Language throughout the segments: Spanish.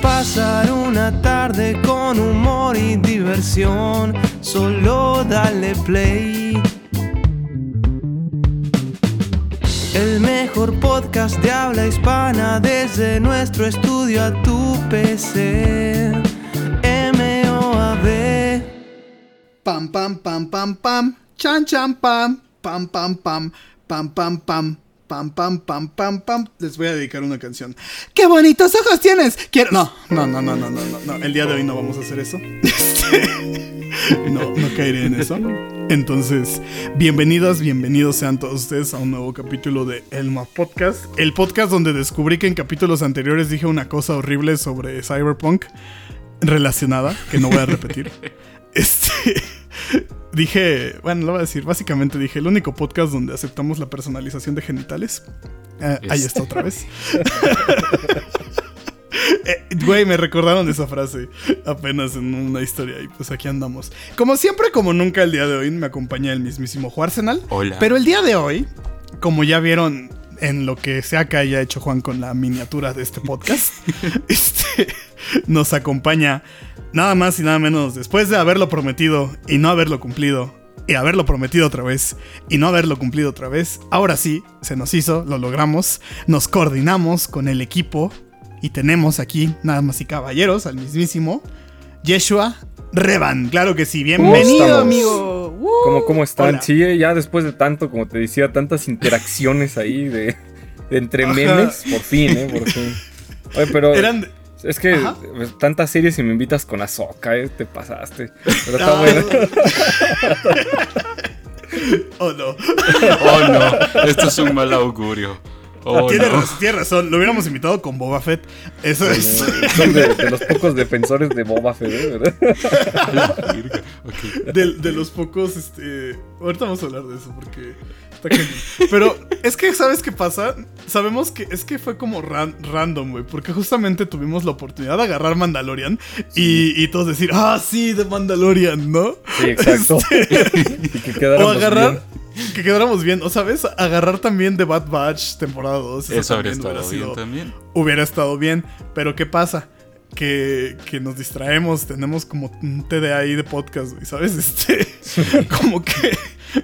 pasar una tarde con humor y diversión, solo dale play. El mejor podcast de habla hispana desde nuestro estudio a tu PC. M-O-A-B. Pam, pam, pam, pam, pam. Chan, chan, pam. Pam, pam, pam. Pam, pam, pam. Pam, pam, pam, pam, pam. Les voy a dedicar una canción. ¡Qué bonitos ojos tienes! Quiero. No, no, no, no, no, no, no. El día de hoy no vamos a hacer eso. Este, No, no caeré en eso. Entonces, bienvenidas, bienvenidos sean todos ustedes a un nuevo capítulo de Elma Podcast. El podcast donde descubrí que en capítulos anteriores dije una cosa horrible sobre Cyberpunk relacionada, que no voy a repetir. Este. Dije, bueno, lo voy a decir. Básicamente dije, el único podcast donde aceptamos la personalización de genitales. Eh, ahí está otra vez. Eh, Güey, me recordaron esa frase apenas en una historia y pues aquí andamos. Como siempre, como nunca, el día de hoy me acompaña el mismísimo Juarsenal. Hola. Pero el día de hoy, como ya vieron en lo que sea que haya hecho Juan con la miniatura de este podcast, este, nos acompaña nada más y nada menos después de haberlo prometido y no haberlo cumplido. Y haberlo prometido otra vez y no haberlo cumplido otra vez. Ahora sí, se nos hizo, lo logramos. Nos coordinamos con el equipo y tenemos aquí, nada más y caballeros, al mismísimo Yeshua Revan. Claro que sí, bienvenido, amigo. ¡Uh! ¿Cómo, cómo están? Hola. Sí, ya después de tanto, como te decía, tantas interacciones ahí de, de entre Ajá. memes, por fin, ¿eh? Por fin. Oye, pero Eran. Es que Ajá. pues, tantas series y me invitas con Azoka, ¿eh? Te pasaste. Pero está Ah. bueno. Oh, no. Oh no, esto es un mal augurio. Oh, tiene, no. raz- tiene razón, lo hubiéramos invitado con Boba Fett. Eso es. Son de, de los pocos defensores de Boba Fett, ¿eh? ¿verdad? De, de los pocos, este. Ahorita vamos a hablar de eso porque. Está cañón. Pero es que, ¿sabes qué pasa? Sabemos que es que fue como ran- random, güey. Porque justamente tuvimos la oportunidad de agarrar Mandalorian y, y todos decir, ah, sí, de Mandalorian, ¿no? Sí, exacto. que O agarrar. bien. Que quedáramos bien, o sabes, agarrar también de Bad Batch temporada 2. Eso habría estado hubiera bien también. hubiera estado bien. Pero ¿qué pasa? Que, que nos distraemos, tenemos como un TDA ahí de podcast, güey, ¿sabes? Este, como que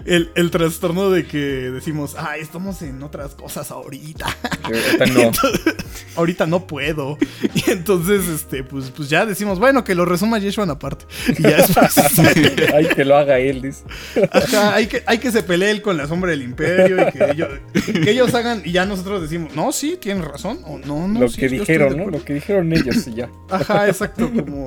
el, el trastorno de que decimos, ay, estamos en otras cosas ahorita. Ahorita no. ahorita no puedo. Y entonces, este, pues, pues ya decimos, bueno, que lo resuma Yeshua aparte. Y ya después, Ay, que lo haga él, dice. Ajá, hay que, hay que se pelee él con la sombra del imperio y que ellos, que ellos hagan y ya nosotros decimos, no, sí, tienen razón, o no, no. lo sí, que dijeron, ¿no? acuerdo". Lo que dijeron ellos y ya. Ajá, exacto, como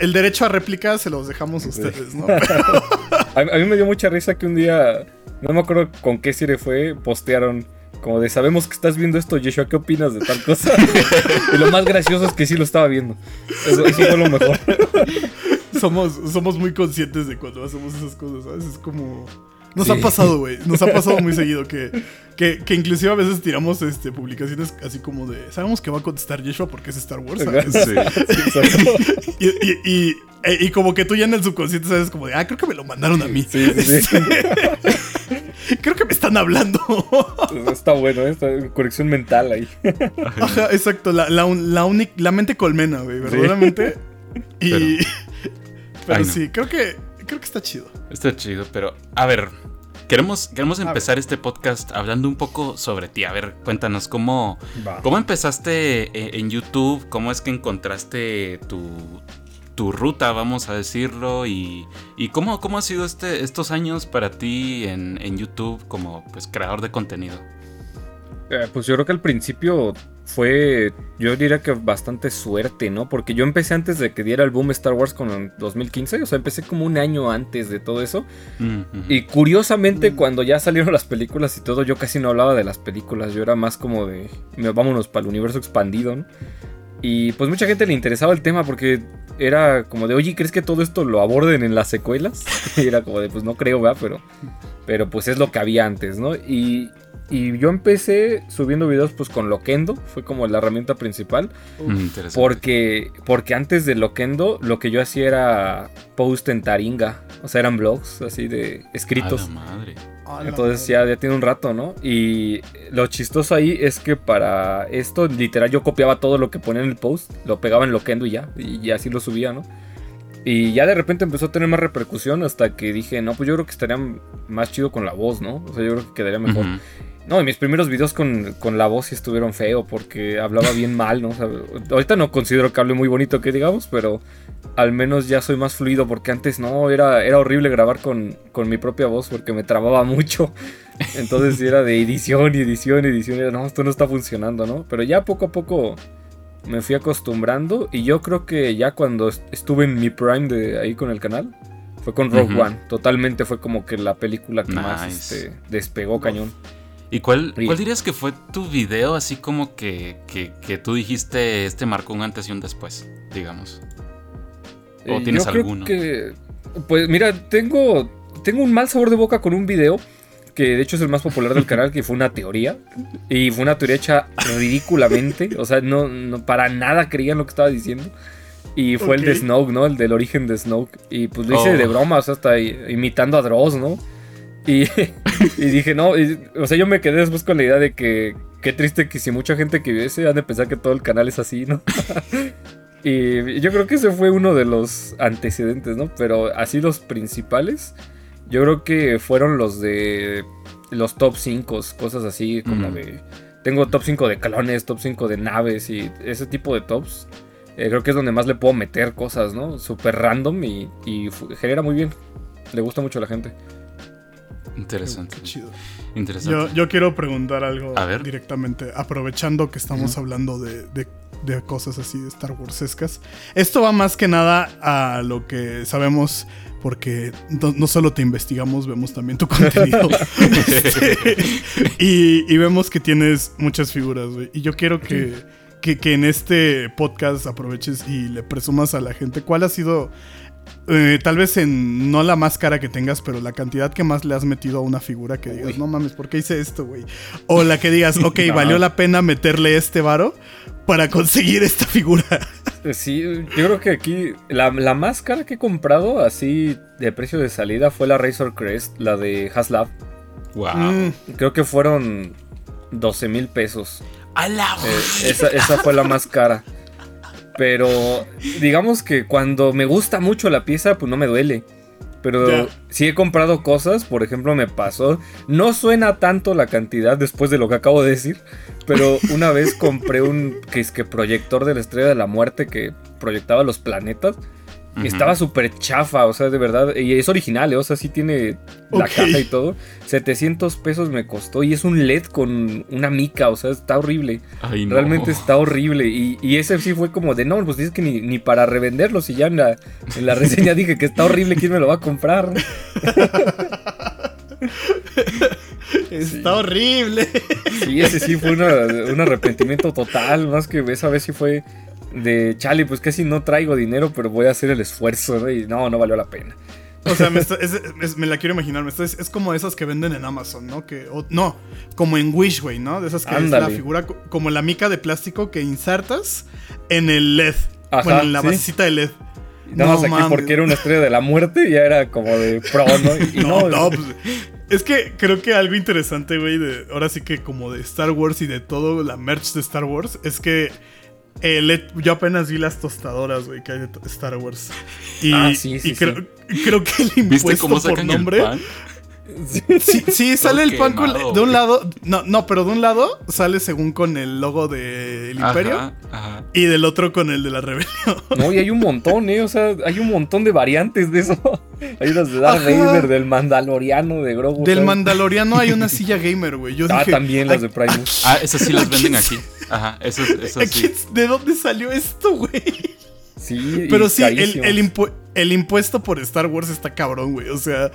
el derecho a réplica se los dejamos a ustedes, ¿no? A, a mí me dio mucha risa que un día, no me acuerdo con qué serie fue, postearon como de sabemos que estás viendo esto, Yeshua, ¿qué opinas de tal cosa? y lo más gracioso es que sí lo estaba viendo. Eso, fue lo mejor. somos, somos muy conscientes de cuando hacemos esas cosas, ¿sabes? Es como... Nos Sí. ha pasado, güey. Nos ha pasado muy seguido que, que, que inclusive a veces tiramos este, publicaciones así como de... Sabemos que va a contestar Yeshua porque es Star Wars, ¿sabes? Sí. Y, y, y, e- y como que tú ya en el subconsciente sabes como de... Ah, creo que me lo mandaron a mí. Sí, sí, sí. Creo que me están hablando. Está bueno, ¿eh? está conexión mental ahí. Ajá, exacto. La, la, la, la mente colmena, güey, verdaderamente. Y. Pero, Ay, no. sí, creo que. Creo que está chido. Está chido, pero a ver, queremos, queremos A empezar este podcast hablando un poco sobre ti. A ver, cuéntanos cómo, Va. cómo empezaste eh, en YouTube, cómo es que encontraste tu, tu ruta, vamos a decirlo, y, y cómo, cómo ha sido este, estos años para ti en, en YouTube como pues, creador de contenido. Eh, pues yo creo que al principio fue, yo diría que bastante suerte, ¿no? Porque yo empecé antes de que diera el boom Star Wars con el 2015, o sea, empecé como un año antes de todo eso. Mm. Y curiosamente, cuando ya salieron las películas y todo, yo casi no hablaba de las películas, yo era más como de, "Me- vámonos para el universo expandido, ¿no? Y pues mucha gente le interesaba el tema porque era como de, oye, ¿crees que todo esto lo aborden en las secuelas? y era como de, pues no creo, ¿verdad? Pero, pero pues es lo que había antes, ¿no? Y, y yo empecé subiendo videos pues con Loquendo, fue como la herramienta principal. Mm, interesante. Porque, porque antes de Loquendo lo que yo hacía era post en Taringa. O sea, eran blogs así de escritos. A la madre. Entonces ya, ya tiene un rato, ¿no? Y lo chistoso ahí es que para esto, literal, yo copiaba todo lo que ponía en el post, lo pegaba en Loquendo y ya, y, y así lo subía, ¿no? Y ya de repente empezó a tener más repercusión hasta que dije, no, pues yo creo que estaría más chido con la voz, ¿no? O sea, yo creo que quedaría mejor. Ujú. No, y mis primeros videos con, con la voz sí estuvieron feo porque hablaba bien mal, ¿no? O sea, ahorita no considero que hable muy bonito que digamos, pero al menos ya soy más fluido porque antes no, era, era horrible grabar con, con mi propia voz porque me trababa mucho. Entonces era de edición edición edición. Era, no, esto no está funcionando, ¿no? Pero ya poco a poco me fui acostumbrando y yo creo que ya cuando est- estuve en mi prime de ahí con el canal fue con Rogue. One. Totalmente fue como que la película que más este, despegó cañón. ¿Y cuál, cuál dirías que fue tu video así como que, que, que tú dijiste este marcó un antes y un después, digamos? ¿O Eh, tienes yo creo alguno? que. Pues mira, tengo. Tengo un mal sabor de boca con un video. Que de hecho es el más popular del canal, que fue una teoría. Y fue una teoría hecha ridículamente. O sea, no, no para nada creían lo que estaba diciendo. Y fue el de Ok. Snoke, ¿no? El del origen de Snoke. Y pues lo hice Oh. de broma, o sea, hasta imitando a Dross, ¿no? Y, y dije, no, y- o sea, yo me quedé después con la idea de que qué triste que si mucha gente que viese han de pensar que todo el canal es así, ¿no? y yo creo que ese fue uno de los antecedentes, ¿no? Pero así los principales, yo creo que fueron los de los top 5, cosas así como de... Tengo top 5 de clones, top 5 de naves y ese tipo de tops. eh, creo que es donde más le puedo meter cosas, ¿no? Súper random y, y genera muy bien. Le gusta mucho a la gente. Interesante. Qué chido. Interesante. Yo, yo quiero preguntar algo A ver. directamente, aprovechando que estamos hablando de, de- de cosas así de Star Warsescas. Esto va más que nada a lo que sabemos, porque no, no solo te investigamos, vemos también tu contenido. Y, y vemos que tienes muchas figuras, güey. Y yo quiero que, que, que en este podcast aproveches y le presumas a la gente cuál ha sido eh, tal vez en no la más cara que tengas, pero la cantidad que más le has metido a una figura que digas, Uy. no mames, ¿por qué hice esto, güey? O la que digas, ok, No. valió la pena meterle este varo para conseguir esta figura. Eh, Sí, yo creo que aquí la, la más cara que he comprado así de precio de salida fue la Razor Crest, la de Haslab. Wow. Mm, Creo que fueron 12 mil pesos. ¡A la Eh, esa, esa fue la más cara. Pero digamos que cuando me gusta mucho la pieza, pues no me duele. Pero Ya. sí he comprado cosas, por ejemplo, me pasó. No suena tanto la cantidad después de lo que acabo de decir. Pero una vez compré un que es que proyector de la estrella de la muerte que proyectaba los planetas. Estaba súper chafa, o sea, de verdad. Y es original, ¿eh? o sea, sí tiene la caja y todo. 700 pesos me costó y es un LED con una mica, o sea, está horrible. Ay, no. Realmente está horrible. Y, y ese sí fue como de no, pues dices que ni, ni para revenderlo. Si ya en la, en la reseña dije que está horrible, ¿quién me lo va a comprar? está horrible. Sí, ese sí fue una- un arrepentimiento total. Más que esa vez sí fue de chale, pues casi no traigo dinero, pero voy a hacer el esfuerzo. ¿no? Y no, no valió la pena. O sea, me, está- es- es- me la quiero imaginar. me está- es, es como esas que venden en Amazon, ¿no? Que, o- no, como en Wish, güey, ¿no? De esas que es la Ándale. figura, co- como la mica de plástico que insertas en el LED. Ajá, bueno, en la sí. basecita de LED. Nada más No aquí mames. porque era una estrella de la muerte, ya era como de pro, ¿no? Y, y No, no, no, pues, es que creo que algo interesante, güey, de ahora sí que como de Star Wars y de todo la merch de Star Wars, es que eh, yo apenas vi las tostadoras, güey, que hay de Star Wars. Y, Ah, sí, sí, y creo, creo que el impuesto ¿Viste cómo por nombre... el pan? Sí, sí, sale el pan con- de un lado. No, no, pero de un lado sale según con el logo del Imperio Ajá, ajá. y del otro con el de la rebelión. No, y hay un montón, ¿eh? O sea, hay un montón de variantes de eso. Hay unas de Darth Ajá. Vader, del Mandaloriano, de Grogu. Del ¿sabes? Mandaloriano hay una silla gamer, güey. Yo Ah, dije, también las "Ay, de Primus. Ah, esas sí las ¿A venden aquí. Ajá, ¿a quién- sí. ¿De dónde salió esto, güey? Sí, Pero sí, el, el impu- el impuesto por Star Wars está cabrón, güey. O sea,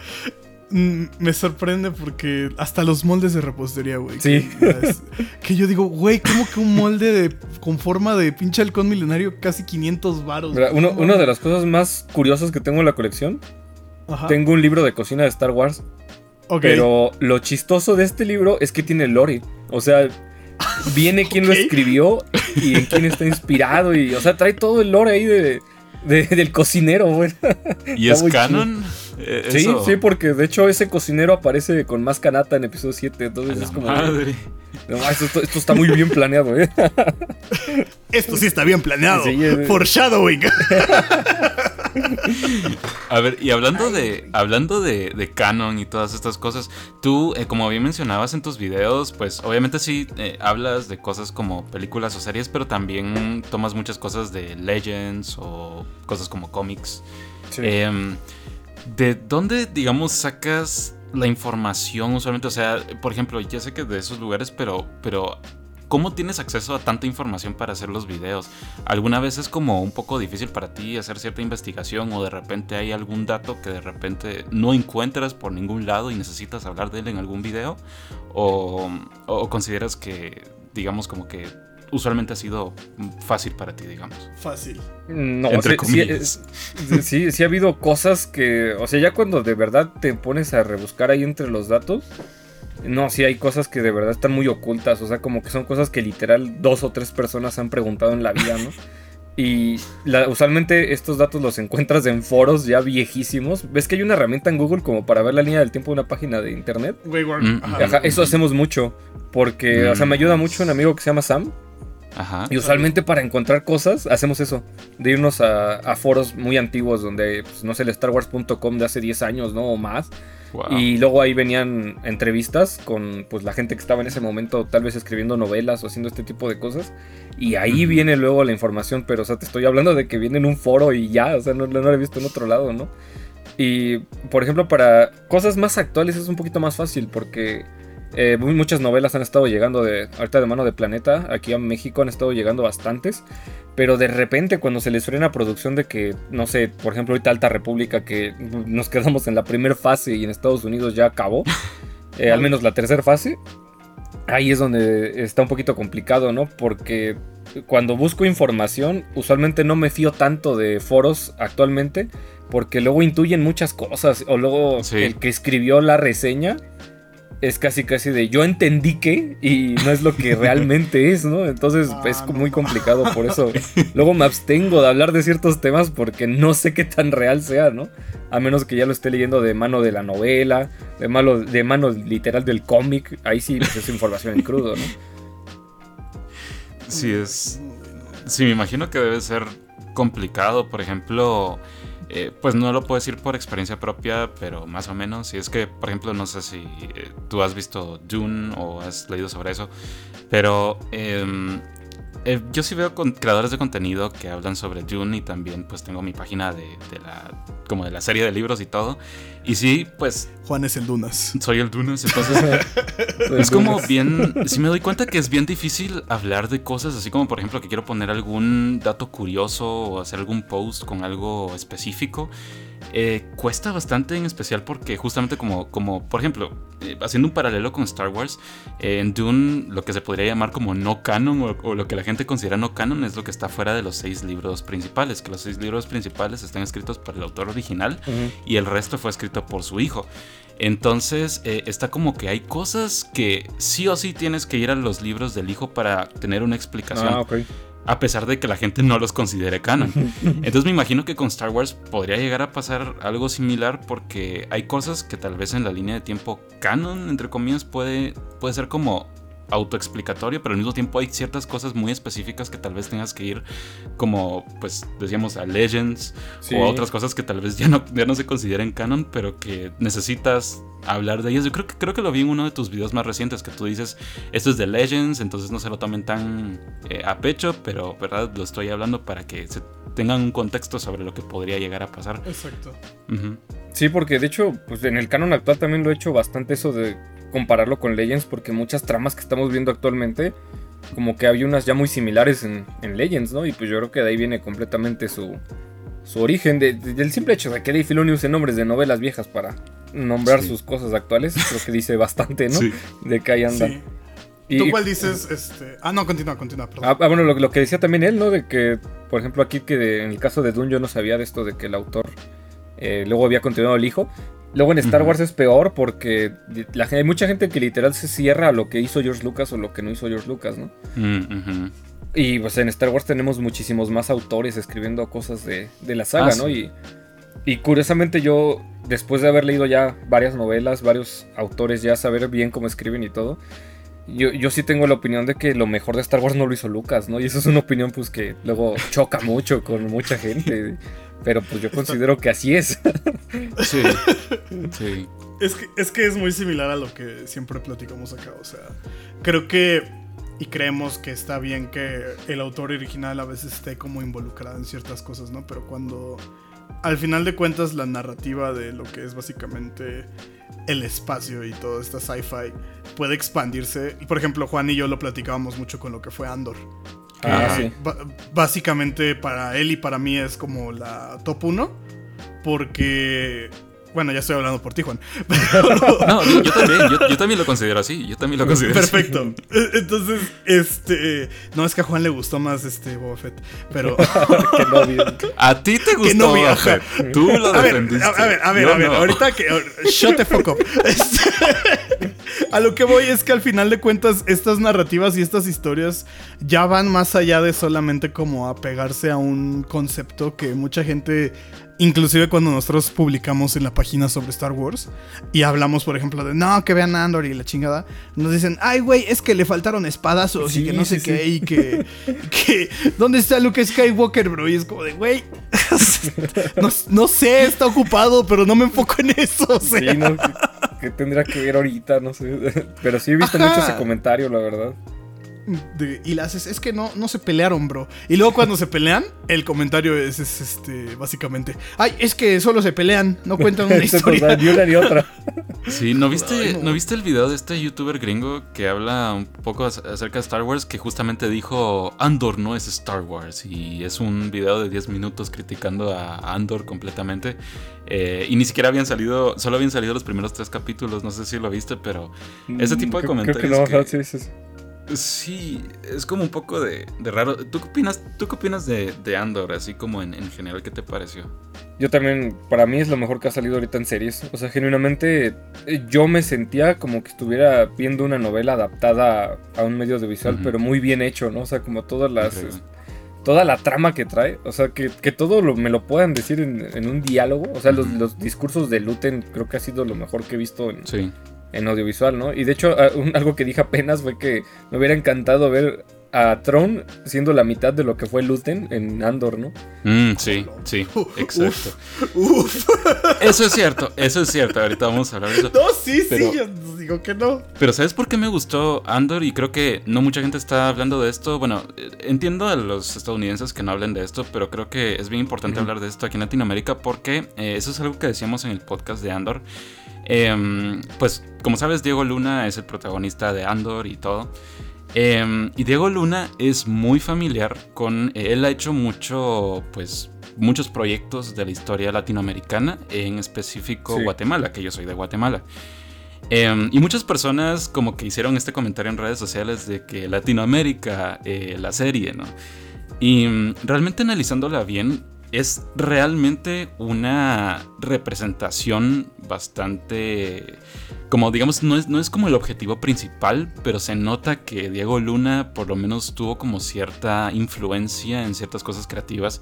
mm, me sorprende porque hasta los moldes de repostería, güey. Sí. Que, es- que yo digo, güey, ¿cómo que un molde de, con forma de pinche halcón milenario casi 500 varos? Uno- No una de las cosas más curiosas que tengo en la colección, Ajá. tengo un libro de cocina de Star Wars, Ok. pero lo chistoso de este libro es que tiene lore. O sea, viene quién lo escribió y en quién está inspirado y, o sea, trae todo el lore ahí de, de- del cocinero, güey. ¿Y es canon? Eh, Sí, eso. sí, porque de hecho ese cocinero aparece con más canata en episodio 7, A entonces es como... madre. No, esto, esto está muy bien planeado, ¿eh? Esto sí está bien planeado. Sí, es- Foreshadowing. A ver, y hablando de hablando de, de canon y todas estas cosas, tú, eh, como bien mencionabas en tus videos, pues obviamente sí eh, hablas de cosas como películas o series, pero también tomas muchas cosas de Legends o cosas como cómics. Sí. Em, ¿De dónde, digamos, sacas la información usualmente? O sea, por ejemplo, ya sé que de esos lugares, pero, pero ¿cómo tienes acceso a tanta información para hacer los videos? ¿Alguna vez es como un poco difícil para ti hacer cierta investigación o de repente hay algún dato que de repente no encuentras por ningún lado y necesitas hablar de él en algún video? ¿O, o consideras que, digamos, como que usualmente ha sido fácil para ti, digamos? Fácil. No, Entre sí, comillas. Sí, sí, sí ha habido cosas que, o sea, ya cuando de verdad te pones a rebuscar ahí entre los datos, no, sí hay cosas que de verdad están muy ocultas, o sea, como que son cosas que literal dos o tres personas han preguntado en la vida, ¿no? Y la- usualmente estos datos los encuentras en foros ya viejísimos. ¿Ves que hay una herramienta en Google como para ver la línea del tiempo de una página de internet? Wayward. Mm. Ajá, eso hacemos mucho. Porque, o sea, me ayuda mucho un amigo que se llama Sam. Ajá. Y usualmente para encontrar cosas hacemos eso, de irnos a, a foros muy antiguos donde, pues, no sé, el StarWars.com de hace 10 años, ¿no? O más. Wow. Y luego ahí venían entrevistas con pues la gente que estaba en ese momento tal vez escribiendo novelas o haciendo este tipo de cosas. Y ahí viene luego la información, pero o sea, te estoy hablando de que viene en un foro y ya, o sea, no, no lo he visto en otro lado, ¿no? Y por ejemplo, para cosas más actuales es un poquito más fácil porque eh, muchas novelas han estado llegando de ahorita de mano de Planeta, aquí a México han estado llegando bastantes. Pero de repente cuando se les frena producción de que, no sé, por ejemplo ahorita Alta República, que nos quedamos en la primera fase y en Estados Unidos ya acabó, eh, al menos la tercera fase, ahí es donde está un poquito complicado, ¿no? Porque cuando busco información, usualmente no me fío tanto de foros actualmente, porque luego intuyen muchas cosas, o luego Sí. el que escribió la reseña es casi casi de yo entendí que y no es lo que realmente es, ¿no? Entonces Ah, es no muy complicado por eso. Luego me abstengo de hablar de ciertos temas porque no sé qué tan real sea, ¿no? A menos que ya lo esté leyendo de mano de la novela, de mano, de mano literal del cómic, ahí sí pues, es información en crudo, ¿no? Sí, es. Sí, me imagino que debe ser complicado. Por ejemplo, eh, pues no lo puedo decir por experiencia propia, pero más o menos. Si es que, por ejemplo, no sé si eh, tú has visto Dune o has leído sobre eso, pero em, eh, yo sí veo con creadores de contenido que hablan sobre Dune y también pues tengo mi página de, como de la serie de libros y todo. Y sí, pues Juan es el Dunas. soy el Dunas, entonces es como bien, si me doy cuenta que es bien difícil hablar de cosas así como por ejemplo que quiero poner algún dato curioso o hacer algún post con algo específico. Eh, cuesta bastante en especial porque justamente como, como por ejemplo, eh, haciendo un paralelo con Star Wars, eh, en Dune lo que se podría llamar como no canon o, o lo que la gente considera no canon es lo que está fuera de los seis libros principales, que los seis libros principales están escritos por el autor original y el resto fue escrito por su hijo. Entonces eh, está como que hay cosas que sí o sí tienes que ir a los libros del hijo para tener una explicación, Ah. A pesar de que la gente no los considere canon. Entonces me imagino que con Star Wars podría llegar a pasar algo similar porque hay cosas que tal vez en la línea de tiempo canon, entre comillas, puede, puede ser como autoexplicatorio, pero al mismo tiempo hay ciertas cosas muy específicas que tal vez tengas que ir como, pues decíamos, a Legends Sí. o a otras cosas que tal vez ya no, ya no se consideren canon, pero que necesitas hablar de ellas. Yo creo que, creo que lo vi en uno de tus videos más recientes, que tú dices, esto es de Legends, entonces no se lo tomen tan eh, a pecho, pero verdad lo estoy hablando para que se tengan un contexto sobre lo que podría llegar a pasar. Exacto. Sí, porque de hecho, pues en el canon actual también lo he hecho bastante eso de compararlo con Legends, porque muchas tramas que estamos viendo actualmente, como que hay unas ya muy similares en, en Legends, ¿no? Y pues yo creo que de ahí viene completamente su, su origen, de- de- del simple hecho de que Dave Filoni use nombres de novelas viejas para nombrar Sí. sus cosas actuales, creo que dice bastante, ¿no? Sí. De que ahí anda. Sí. Y- ¿Tú cuál dices? Este... Ah, no, continúa, continúa, perdón. Ah, ah, bueno, lo, lo que decía también él, ¿no? De que, por ejemplo, aquí que de- en el caso de Dune yo no sabía de esto de que el autor eh, luego había continuado el hijo. Luego en Star. Wars es peor porque la, hay mucha gente que literal se cierra a lo que hizo George Lucas o lo que no hizo George Lucas, ¿no? Mm, ujú. Y pues en Star Wars tenemos muchísimos más autores escribiendo cosas de, de la saga, Ah, ¿no? sí. Y, y curiosamente yo, después de haber leído ya varias novelas, varios autores, ya saber bien cómo escriben y todo, yo, yo sí tengo la opinión de que lo mejor de Star Wars no lo hizo Lucas, ¿no? Y eso es una opinión pues que luego choca mucho con mucha gente. Pero pues yo considero que así es. Sí. Sí. Es que, es que es muy similar a lo que siempre platicamos acá. O sea, creo que y creemos que está bien que el autor original a veces esté como involucrado en ciertas cosas, ¿no? Pero cuando al final de cuentas la narrativa de lo que es básicamente el espacio y toda esta sci-fi puede expandirse. Y por ejemplo, Juan y yo lo platicábamos mucho con lo que fue Andor. Ah, Ajá. sí. Ba- básicamente para él y para mí es como la top 1. Porque, bueno, ya estoy hablando por ti, Juan. No, yo, yo también, yo, yo también lo considero así. Yo también lo considero así. Perfecto. E- Entonces, este. No, es que a Juan le gustó más este Boba Fett. Pero. Que no. A ti te gustó. no viaja. Fer. Tú lo A ver, defendiste. a, ver, a ver, a ver. no. Ahorita que. Shut the fuck up. Este, a lo que voy es que al final de cuentas, estas narrativas y estas historias ya van más allá de solamente como apegarse a un concepto que mucha gente. Inclusive cuando nosotros publicamos en la página sobre Star Wars y hablamos, por ejemplo, de no, que vean Andor y la chingada, nos dicen, ay, güey, es que le faltaron espadazos y Sí, que no sé sí, qué, y que, que, ¿dónde está Luke Skywalker, bro? Y es como de, güey, no, no sé, está ocupado, pero no me enfoco en eso, o sea. Sí, no, que, que tendría que ver ahorita, no sé. Pero sí he visto Ajá. mucho ese comentario, la verdad. De- y le haces, es que no, no se pelearon, bro. Y luego cuando se pelean, el comentario es, es, este, básicamente, ay, es que solo se pelean, no cuentan una historia. ni una ni otra. Sí, ¿no viste, Ay, no. no. viste el video de este youtuber gringo que habla un poco ac- acerca de Star Wars? Que justamente dijo, Andor no es Star Wars. Y es un video de 10 minutos criticando a Andor completamente. Eh, y ni siquiera habían salido, solo habían salido los primeros tres capítulos, no sé si lo viste, pero ese tipo de Creo- comentarios Creo que no, que- sí, sí, sí. es como un poco de, de raro. ¿Tú qué opinas, tú qué opinas de, de Andor, así como en, en general, qué te pareció? Yo también, para mí es lo mejor que ha salido ahorita en series. O sea, genuinamente eh, yo me sentía como que estuviera viendo una novela adaptada a un medio audiovisual, Ujú. pero muy bien hecho, ¿no? O sea, como todas las... Increíble. Toda la trama que trae, o sea, que, que todo lo, me lo puedan decir en, en un diálogo. O sea, los, los discursos de Luten creo que ha sido lo mejor que he visto en, Sí. En audiovisual, ¿no? Y de hecho, a- un- algo que dije apenas fue que me hubiera encantado ver a Tron siendo la mitad de lo que fue Luten en Andor, ¿no? Mm, sí, sí, exacto. Uf. Eso es cierto, eso es cierto. Ahorita vamos a hablar de eso. No, sí, Pero- sí, yo digo que no. Pero ¿sabes por qué me gustó Andor? Y creo que no mucha gente está hablando de esto. Bueno, eh, entiendo a los estadounidenses que no hablen de esto, pero creo que es bien importante hablar de esto aquí en Latinoamérica porque eh, eso es algo que decíamos en el podcast de Andor. Em, pues, como sabes, Diego Luna es el protagonista de Andor y todo. Em, y Diego Luna es muy familiar con. Él ha hecho mucho, pues, muchos proyectos de la historia latinoamericana, en específico Sí. Guatemala, que yo soy de Guatemala. Em, y muchas personas como que hicieron este comentario en redes sociales de que Latinoamérica, eh, la serie, ¿no? Y mm, realmente analizándola bien, es realmente una representación bastante... Como digamos, no es, no es como el objetivo principal, pero se nota que Diego Luna por lo menos tuvo como cierta influencia en ciertas cosas creativas.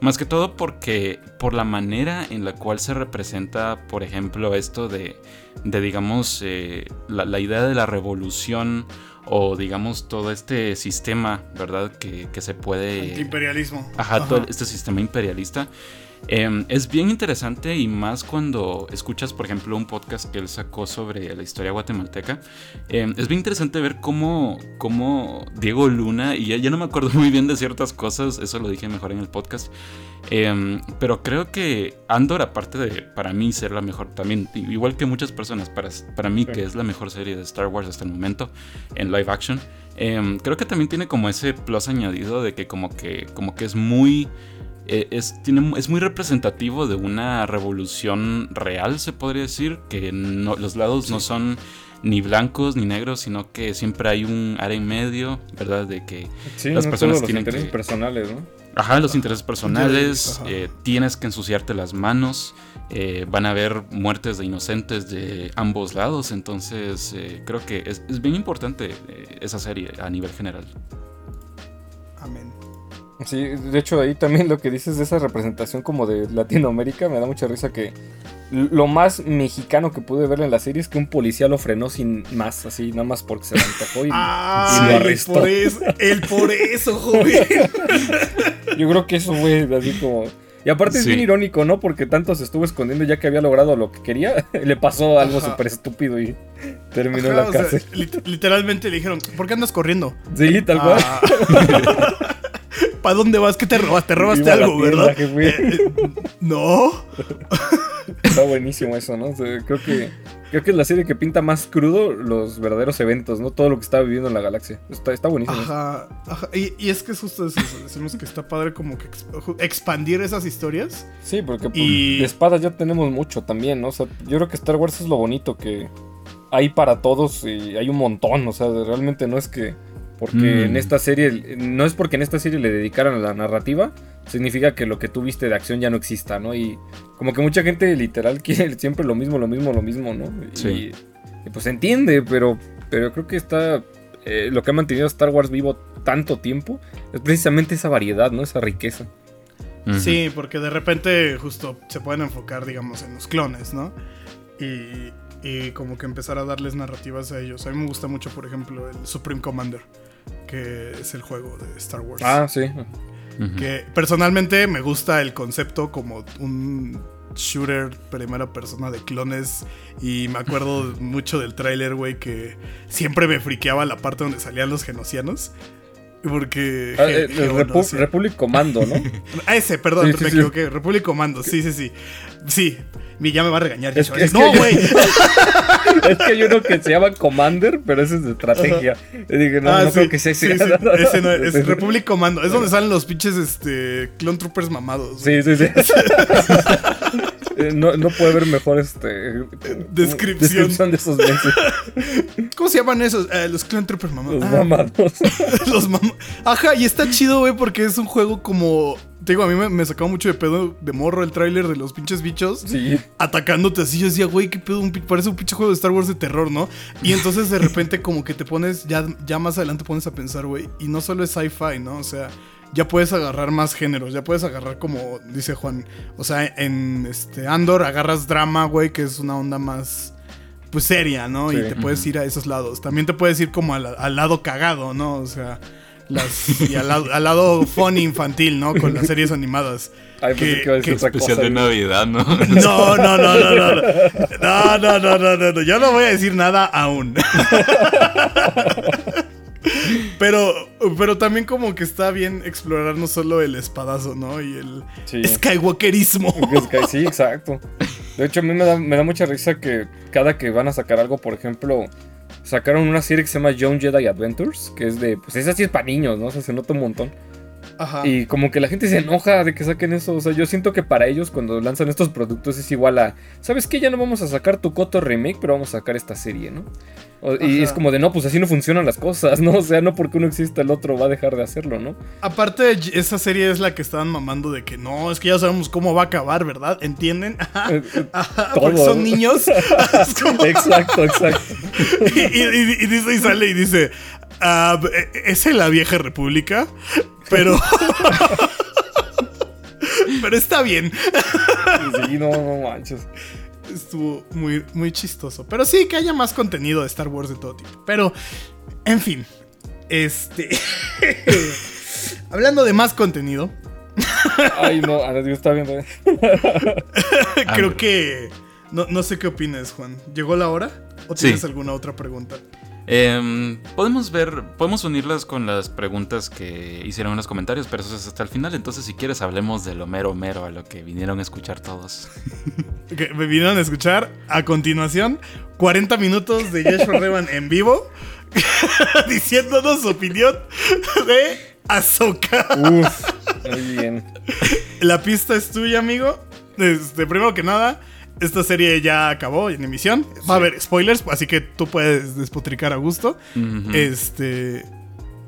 Más que todo porque por la manera en la cual se representa, por ejemplo, esto de, de digamos, eh, la, la idea de la revolución o digamos todo este sistema, ¿verdad? Que, que se puede... Imperialismo. Ajá, todo este sistema imperialista. Eh, es bien interesante y más cuando escuchas, por ejemplo, un podcast que él sacó sobre la historia guatemalteca. Eh, es bien interesante ver cómo, cómo Diego Luna, y ya, ya no me acuerdo muy bien de ciertas cosas, eso lo dije mejor en el podcast, eh, pero creo que Andor, aparte de para mí ser la mejor, también, igual que muchas personas, para, para mí que es la mejor serie de Star Wars hasta el momento en live action, creo que también tiene como ese plus añadido de que como que, como que es muy es, tiene, es muy representativo de una revolución real, se podría decir, que no, los lados no son ni blancos ni negros, sino que siempre hay un área en medio, ¿verdad? De que las personas los tienen intereses que... personales, ¿no? Ajá, los intereses personales, Ajá. eh, tienes que ensuciarte las manos, eh, van a haber muertes de inocentes de ambos lados, entonces eh, creo que es, es bien importante eh, esa serie a nivel general. Amén. Sí, de hecho ahí también lo que dices de esa representación como de Latinoamérica me da mucha risa que lo más mexicano que pude ver en la serie es que un policía lo frenó sin más, así nada más porque se le antojó y Ah, y lo el arrestó. por eso, el por eso, joven. Yo creo que eso fue así como... Y aparte es Sí. bien irónico, ¿no? Porque tanto se estuvo escondiendo ya que había logrado lo que quería, le pasó algo súper estúpido y terminó en la sea, cárcel. lit- literalmente le dijeron, ¿por qué andas corriendo? Sí, tal cual. ¿Para dónde vas? ¿Qué te robaste? Robaste Iba a la algo, ¿verdad? Eh, eh, no. Está buenísimo eso, ¿no? O sea, creo que creo que es la serie que pinta más crudo los verdaderos eventos, ¿no? Todo lo que está viviendo en la galaxia. Está, está buenísimo. Ajá, ajá. Y, y es que es justo eso. Decimos que está padre como que exp- expandir esas historias. Sí, porque pues, Y- de espadas ya tenemos mucho también, ¿no? O sea, yo creo que Star Wars es lo bonito que hay para todos y hay un montón, o sea, realmente no es que porque Mm. en esta serie no es porque en esta serie le dedicaran a la narrativa, significa que lo que tú viste de acción ya no exista, ¿no? Y como que mucha gente literal quiere siempre lo mismo, lo mismo, lo mismo, ¿no? Y, Sí. y, pues se entiende, pero pero creo que está eh, lo que ha mantenido a Star Wars vivo tanto tiempo es precisamente esa variedad, ¿no? Esa riqueza. Sí, porque de repente justo se pueden enfocar, digamos, en los clones, ¿no? Y, y como que empezar a darles narrativas a ellos. A mí me gusta mucho, por ejemplo, el Supreme Commander, que es el juego de Star Wars. Ah, sí. Que personalmente me gusta el concepto como un shooter primera persona de clones y me acuerdo mucho del tráiler, güey, que siempre me friqueaba la parte donde salían los genocianos. Porque... Ah, eh, el sí. Republic Commando, ¿no? Ah, ese, perdón, Sí, me sí, sí. equivoqué. Republic Commando, sí, sí, sí. Sí, mi- ya me va a regañar. Es que- es no, que- güey. es que hay uno que se llama Commander, pero ese es de estrategia. Y dije, no, Ah, no sí, creo que sea sí, ese. sí, ese no, es. Republic Commando. Es donde salen los pinches este, Clone Troopers mamados. Sí, sí, sí. Eh, no, no puede haber mejor este, Descripción. descripción de esos meses. ¿Cómo se llaman esos? Eh, los Clone Troopers mamados. Los Ah, mamados. los mam- Ajá, y está chido, güey, porque es un juego como. Te digo, a mí me, me sacaba mucho de pedo de morro el tráiler de los pinches bichos. Sí. atacándote así. Yo decía, güey, qué pedo, un parece un pinche juego de Star Wars de terror, ¿no? Y entonces de repente como que te pones, ya, ya más adelante pones a pensar, güey, y no solo es sci-fi, ¿no? O sea, ya puedes agarrar más géneros, ya puedes agarrar como dice Juan, o sea, en este Andor agarras drama, güey, que es una onda más pues seria, ¿no? Sí. Y te puedes ir a esos lados. También te puedes ir como al, al lado cagado, ¿no? O sea, las y al, lado- al lado funny infantil, ¿no? Con las series animadas. Ay, pensé Que- que iba a decir que- Especial cosa. de Navidad, ¿no? No, no, no, no, no. No, no, no, no, no, no. Yo no voy a decir nada aún. Pero, pero también como que está bien explorar no solo el espadazo, ¿no? Y el Sí. Skywalkerismo. Sí, exacto. De hecho, a mí me da, me da mucha risa que cada que van a sacar algo, por ejemplo, sacaron una serie que se llama Young Jedi Adventures, que es de, pues esa sí es para niños, ¿no? O sea, se nota un montón. Ajá. Y como que la gente se enoja de que saquen eso. O sea, yo siento que para ellos cuando lanzan estos productos es igual a, ¿sabes qué? Ya no vamos a sacar tu Coto remake, pero vamos a sacar esta serie, ¿no? O- y es como de, no, pues así no funcionan las cosas, ¿no? O sea, no porque uno exista el otro va a dejar de hacerlo, ¿no? Aparte, esa serie es la que estaban mamando de que no, es que ya sabemos cómo va a acabar, ¿verdad? ¿Entienden? Ajá. Eh, eh, Ajá, porque son niños. Como- exacto, exacto. y, y- y sale y dice, "Ah, eh, es en la vieja república, pero... pero está bien. Sí, no, no manches. Estuvo muy, muy chistoso. Pero sí, que haya más contenido de Star Wars de todo tipo. Pero, en fin. Este... Hablando de más contenido, Ay, no, ahora estaba viendo. creo que... No, no sé qué opinas, Juan. ¿Llegó la hora? ¿O Sí. tienes alguna otra pregunta? Em, podemos ver, podemos unirlas con las preguntas que hicieron en los comentarios, pero eso es hasta el final. Entonces, si quieres, hablemos de lo mero mero a lo que vinieron a escuchar todos. Que me vinieron a escuchar a continuación 40 minutos de Joshua Revan en vivo diciéndonos su opinión de Ahsoka. Uf, muy bien. la pista es tuya, amigo. Este, primero que nada, esta serie ya acabó en emisión. Va a haber spoilers, así que tú puedes despotricar a gusto. Este.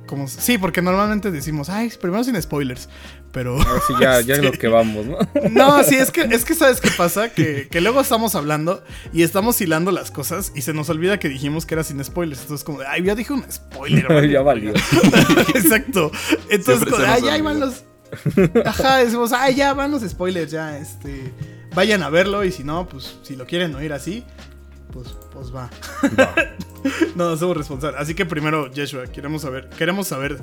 Como, sí, porque normalmente decimos, ay, primero sin spoilers. Pero. Ahora sí, ya, ya es lo que vamos, ¿no? No, sí, es que, es que sabes qué pasa, que, que luego estamos hablando y estamos hilando las cosas y se nos olvida que dijimos que era sin spoilers. Entonces, como, ay, ya dije un spoiler. vale". ya valió. Exacto. Entonces, como, nos ya van los. Ajá, decimos, ah, ya van los spoilers, ya, este. Vayan a verlo y si no, pues si lo quieren oír así, pues, pues va. no, no somos responsables. Así que primero, Yeshua, queremos saber, queremos saber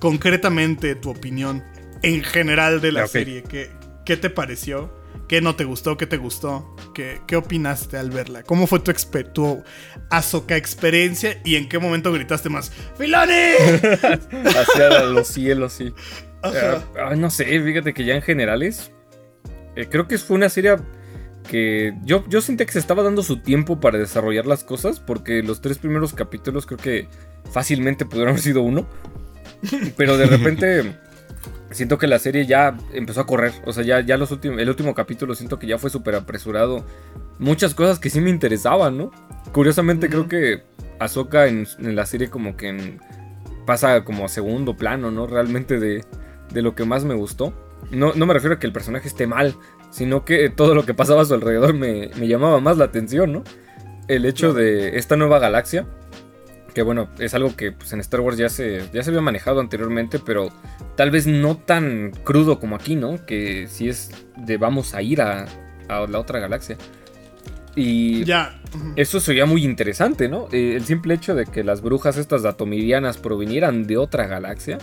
concretamente tu opinión en general de la serie. ¿Qué, ¿Qué te pareció? ¿Qué no te gustó? ¿Qué te gustó? ¿Qué, qué opinaste al verla? ¿Cómo fue tu, tu Azoka experiencia? ¿Y en qué momento gritaste más? ¡Filoni! Hacia los cielos, sí. Ah, ah, no sé, fíjate que ya en generales. Eh, creo que fue una serie que yo, yo sentí que se estaba dando su tiempo para desarrollar las cosas. Porque los tres primeros capítulos creo que fácilmente pudieron haber sido uno. Pero de repente siento que la serie ya empezó a correr. O sea, ya, ya los últimos, el último capítulo siento que ya fue súper apresurado. Muchas cosas que sí me interesaban, ¿no? Curiosamente creo que Ahsoka en, en la serie como que en- pasa como a segundo plano, ¿no? Realmente de, de lo que más me gustó. No, no me refiero a que el personaje esté mal, sino que todo lo que pasaba a su alrededor me, me llamaba más la atención, ¿no? El hecho de esta nueva galaxia, que bueno, es algo que pues, en Star Wars ya se, ya se había manejado anteriormente, pero tal vez no tan crudo como aquí, ¿no? Que si es de vamos a ir a, a la otra galaxia. Y Ya. Eso sería muy interesante, ¿no? Eh, el simple hecho de que las brujas estas datomirianas provinieran de otra galaxia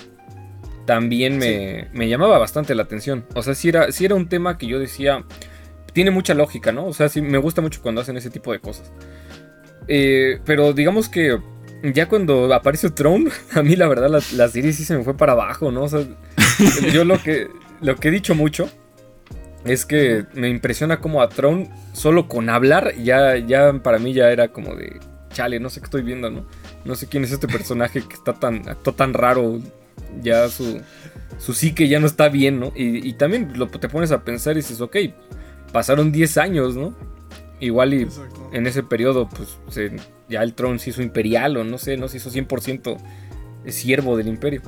también me, me llamaba bastante la atención. O sea, si era, sí era un tema que yo decía, tiene mucha lógica, ¿no? O sea, sí me gusta mucho cuando hacen ese tipo de cosas. Eh, pero digamos que ya cuando aparece Throne, a mí la verdad la, la serie sí se me fue para abajo, ¿no? O sea, yo lo que, lo que he dicho mucho es que me impresiona como a Throne, solo con hablar, ya, ya para mí ya era como de, chale, no sé qué estoy viendo, ¿no? No sé quién es este personaje que está tan, actuó tan raro, ya su, su psique ya no está bien, ¿no? Y, y también lo, te pones a pensar y dices, ok, pasaron 10 años, ¿no? Igual y Exacto. en ese periodo, pues se- ya el Tron se hizo imperial o no sé, no se hizo 100% siervo del imperio.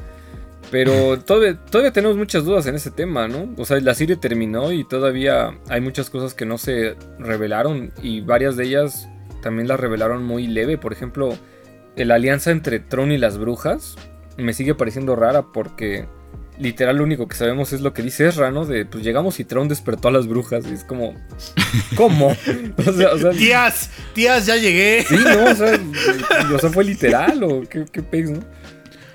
Pero todavía, todavía tenemos muchas dudas en ese tema, ¿no? O sea, la serie terminó y todavía hay muchas cosas que no se revelaron y varias de ellas también las revelaron muy leve. Por ejemplo, la alianza entre Tron y las brujas me sigue pareciendo rara porque literal lo único que sabemos es lo que dice Ezra, ¿no? De pues llegamos y Tron despertó a las brujas y es como... ¿Cómo? O sea, o sea, Tías, tías, ya llegué. Sí, no, o sea, y- o sea, fue literal, o qué, qué pex, ¿no?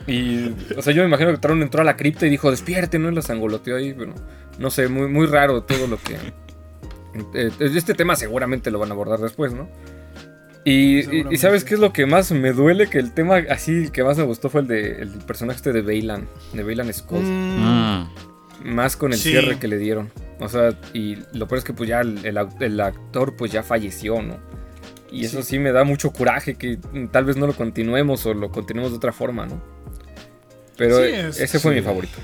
Y, o sea, yo me imagino que Tron entró a la cripta y dijo, despierte, ¿no? Y las angoloteó ahí, pero no sé, muy, muy raro todo lo que... eh, este tema seguramente lo van a abordar después, ¿no? Y. ¿sabes qué es lo que más me duele? Que el tema así que más me gustó fue el de el personaje este de Bailan, de Bailan Scott. Mm. Más con el Sí. cierre que le dieron. O sea, y lo peor es que pues ya el, el actor pues ya falleció, ¿no? Y eso sí. me da mucho coraje que tal vez no lo continuemos o lo continuemos de otra forma, ¿no? Pero Sí, es- ese fue sí. mi favorito.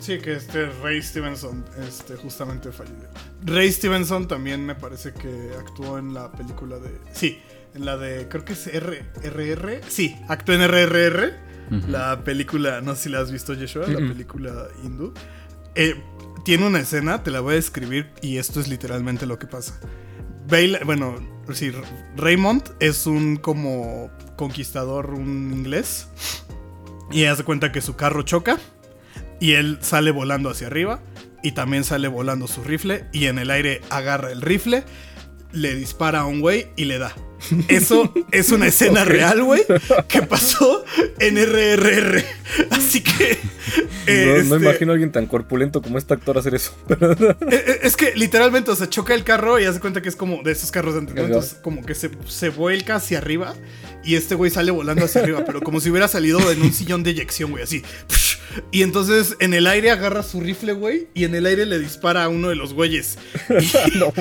Sí, que este Ray Stevenson este, justamente falleció. Ray Stevenson también me parece que actuó en la película de. Sí, en la de. Creo que es R, RR. Sí, actuó en RRR. Ujú. La película, no sé si la has visto, Joshua, la película hindú. Eh, tiene una escena, te la voy a describir y esto es literalmente lo que pasa. Bale, bueno, sí, Raymond es un como conquistador, un inglés. Y hace cuenta que su carro choca y él sale volando hacia arriba y también sale volando su rifle y en el aire agarra el rifle, le dispara a un güey y le da. Eso es una escena real, güey, que pasó en RRR. Así que... eh, no, no este, imagino a alguien tan corpulento como este actor hacer eso. Eh, eh, Es que literalmente, o sea, choca el carro y hace cuenta que es como de esos carros de. Entonces, como que se, se vuelca hacia arriba y este güey sale volando hacia arriba, pero como si hubiera salido en un sillón de eyección, güey, así. Y entonces en el aire agarra su rifle, güey, y en el aire le dispara a uno de los güeyes. Y no.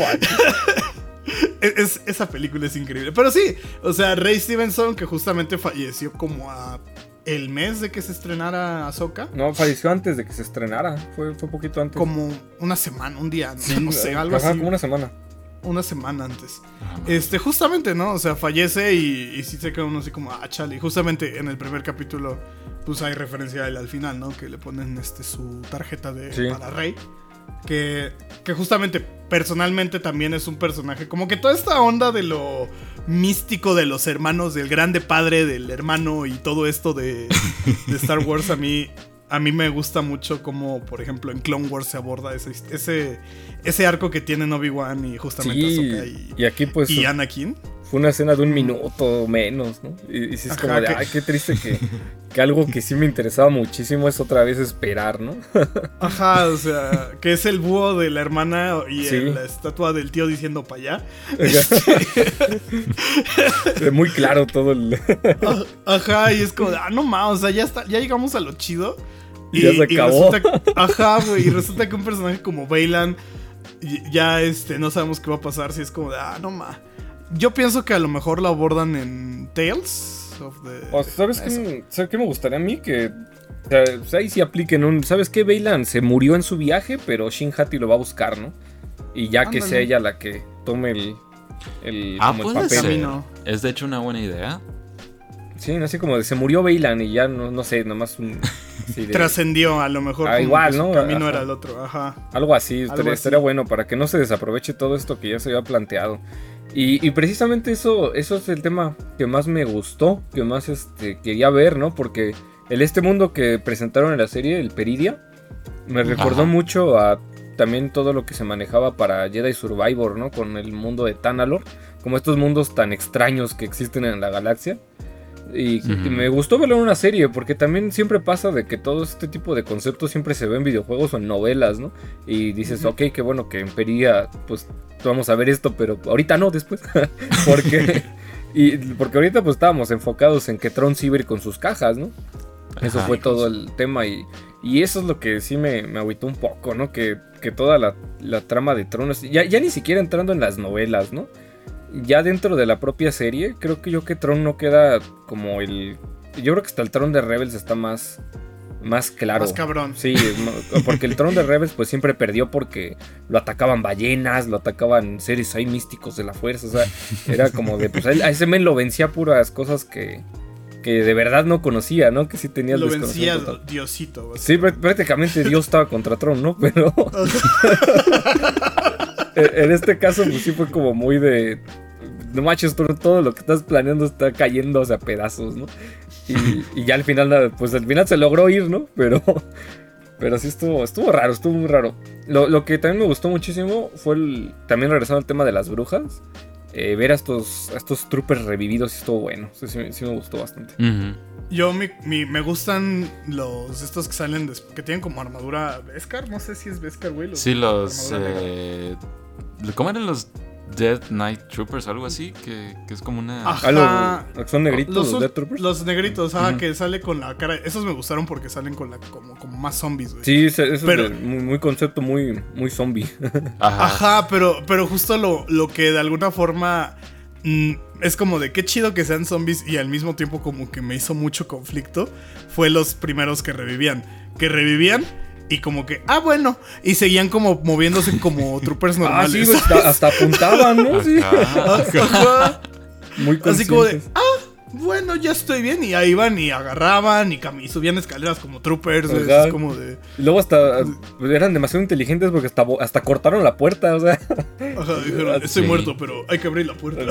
Es- es- esa película es increíble. Pero sí, o sea, Ray Stevenson, que justamente falleció como a el mes de que se estrenara Ahsoka. No, falleció antes de que se estrenara. Fue, fue poquito antes. Como una semana, un día, no, Sí, no sé, algo ajá, así. como una semana. Una semana antes. Ah, Este, justamente, ¿no? O sea, fallece y, y sí se queda uno así como, ah, chale. Y justamente en el primer capítulo, pues hay referencia a él al final, ¿no? Que le ponen este, su tarjeta de Sí. para Rey. Que, que justamente, personalmente también es un personaje. Como que toda esta onda de lo místico de los hermanos, del grande padre del hermano y todo esto de, de Star Wars, a mí. A mí me gusta mucho como, por ejemplo, en Clone Wars se aborda ese, ese, ese arco que tienen Obi-Wan y justamente Sí, Ahsoka y, y aquí pues y Anakin. Fue una escena de un minuto o menos, ¿no? Y, y sí es Ajá, como de, que- ay, qué triste que, que algo que sí me interesaba muchísimo es otra vez esperar, ¿no? Ajá, o sea, que es el búho de la hermana y Sí. el- la estatua del tío diciendo para allá. Muy claro todo el... Ajá, y es como, de, ah, no mames, o sea, ya, está, ya llegamos a lo chido. Y ya se acabó. resulta- ajá, güey, y resulta que un personaje como Bailan ya este, no sabemos qué va a pasar, si es como de, ah, no ma. Yo pienso que a lo mejor lo abordan en Tales of the... O, ¿Sabes qué, ¿Sabes qué me gustaría a mí? Que o sea, ahí sí apliquen un... ¿Sabes qué? Bailan se murió en su viaje, pero Shin Hati lo va a buscar, ¿no? Y ya que sea ella la que tome el... el Ah, como el puede papel. ser. Es de hecho una buena idea. Sí, así como de se murió Bailan y ya no, no sé, nomás un... de- Trascendió, a lo mejor. Ah, igual, ¿no? camino Ajá. era el otro, ajá. Algo así, Algo estaría, así. estaría bueno para que no se desaproveche todo esto que ya se había planteado. Y, y precisamente eso, eso es el tema que más me gustó, que más este, quería ver, ¿no? Porque el este mundo que presentaron en la serie, el Peridia, me recordó Ajá. mucho a también todo lo que se manejaba para Jedi Survivor, ¿no? Con el mundo de Tanalor, como estos mundos tan extraños que existen en la galaxia. Y, me gustó verlo en una serie, porque también siempre pasa de que todo este tipo de conceptos siempre se ve en videojuegos o en novelas, ¿no? Y dices, Ujú. ok, qué bueno que en Pería, pues vamos a ver esto, pero ahorita no, después. porque, y, porque ahorita pues estábamos enfocados en que Tron ir con sus cajas, ¿no? Eso Ajá. fue todo el tema y, y eso es lo que sí me, me agüitó un poco, ¿no? Que, que toda la, la trama de Tron, ya, ya ni siquiera entrando en las novelas, ¿no? Ya dentro de la propia serie, creo que yo que Tron no queda como el... Yo creo que hasta el Tron de Rebels está más, más claro. Más cabrón. Sí, porque el Tron de Rebels pues siempre perdió porque lo atacaban ballenas, lo atacaban seres ahí místicos de la fuerza, o sea, era como de, pues a ese men lo vencía puras cosas que, que de verdad no conocía, ¿no? Que sí tenía el Lo vencía total. Diosito. Sí, prá- prácticamente Dios estaba contra Tron, ¿no? Pero en en este caso pues sí fue como muy de... No manches, todo lo que estás planeando está cayéndose a pedazos, ¿no? Y, y ya al final, pues al final se logró ir, ¿no? Pero... Pero sí estuvo, estuvo raro, estuvo muy raro. Lo, lo que también me gustó muchísimo fue el, también regresando al tema de las brujas. eh, ver a estos, a estos troopers revividos estuvo bueno. Sí, sí, sí me gustó bastante. Yo mi- mi- me gustan los estos que salen des- que tienen como armadura Beskar, no sé si es Beskar, güey. Sí, los. eh, ¿Cómo eran los Dead Knight Troopers? Algo así, que, que es como una. Ajá. Ah, son negritos los, los, Death Troopers. los negritos, ah, Ujú. que sale con la cara. Esos me gustaron porque salen con la como, como más zombies, güey. Sí, eso Pero- es de- muy, muy concepto muy, muy zombie. Ajá. Ajá, pero, pero justo lo, lo que de alguna forma mm, es como de qué chido que sean zombies y al mismo tiempo como que me hizo mucho conflicto fue los primeros que revivían. Que revivían y como que, ah, bueno, y seguían como moviéndose como troopers ah, normales. sí, hasta, hasta apuntaban, ¿no? Sí. Ajá. Ajá. Muy Así como de, ah, bueno, ya estoy bien. Y ahí iban y agarraban y, y subían escaleras como troopers. Es como de. Y luego hasta eran demasiado inteligentes porque hasta, hasta cortaron la puerta, o sea. Ajá, dijeron, Ah, estoy sí. muerto, pero hay que abrir la puerta.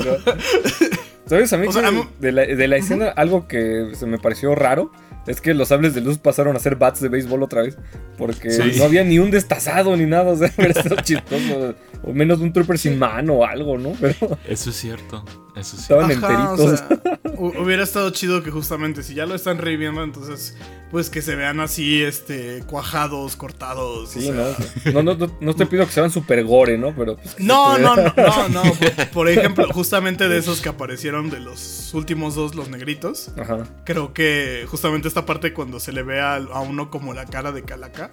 ¿Sabes? A mí O sea, que a mí- de, la, de la escena algo que se me pareció raro es que los sables de luz pasaron a ser bats de béisbol otra vez. Porque Sí. no había ni un destazado ni nada, o sea, hubiera estado chistoso. O menos un trooper sin mano o algo, ¿no? Pero Eso es cierto. Eso sí. estaban Ajá, o enteritos. sea, hubiera estado chido que justamente si ya lo están reviviendo, entonces, pues que se vean así, este, cuajados, cortados. o Sí, sea. ¿no? No, no, no, no te pido que sean super gore, ¿no? Pero pues, No, se no, no, no, no. Por, por ejemplo, justamente de esos que aparecieron de los últimos dos, los negritos. Ajá. Creo que justamente esta parte cuando se le ve a, a uno como la cara de Calaca,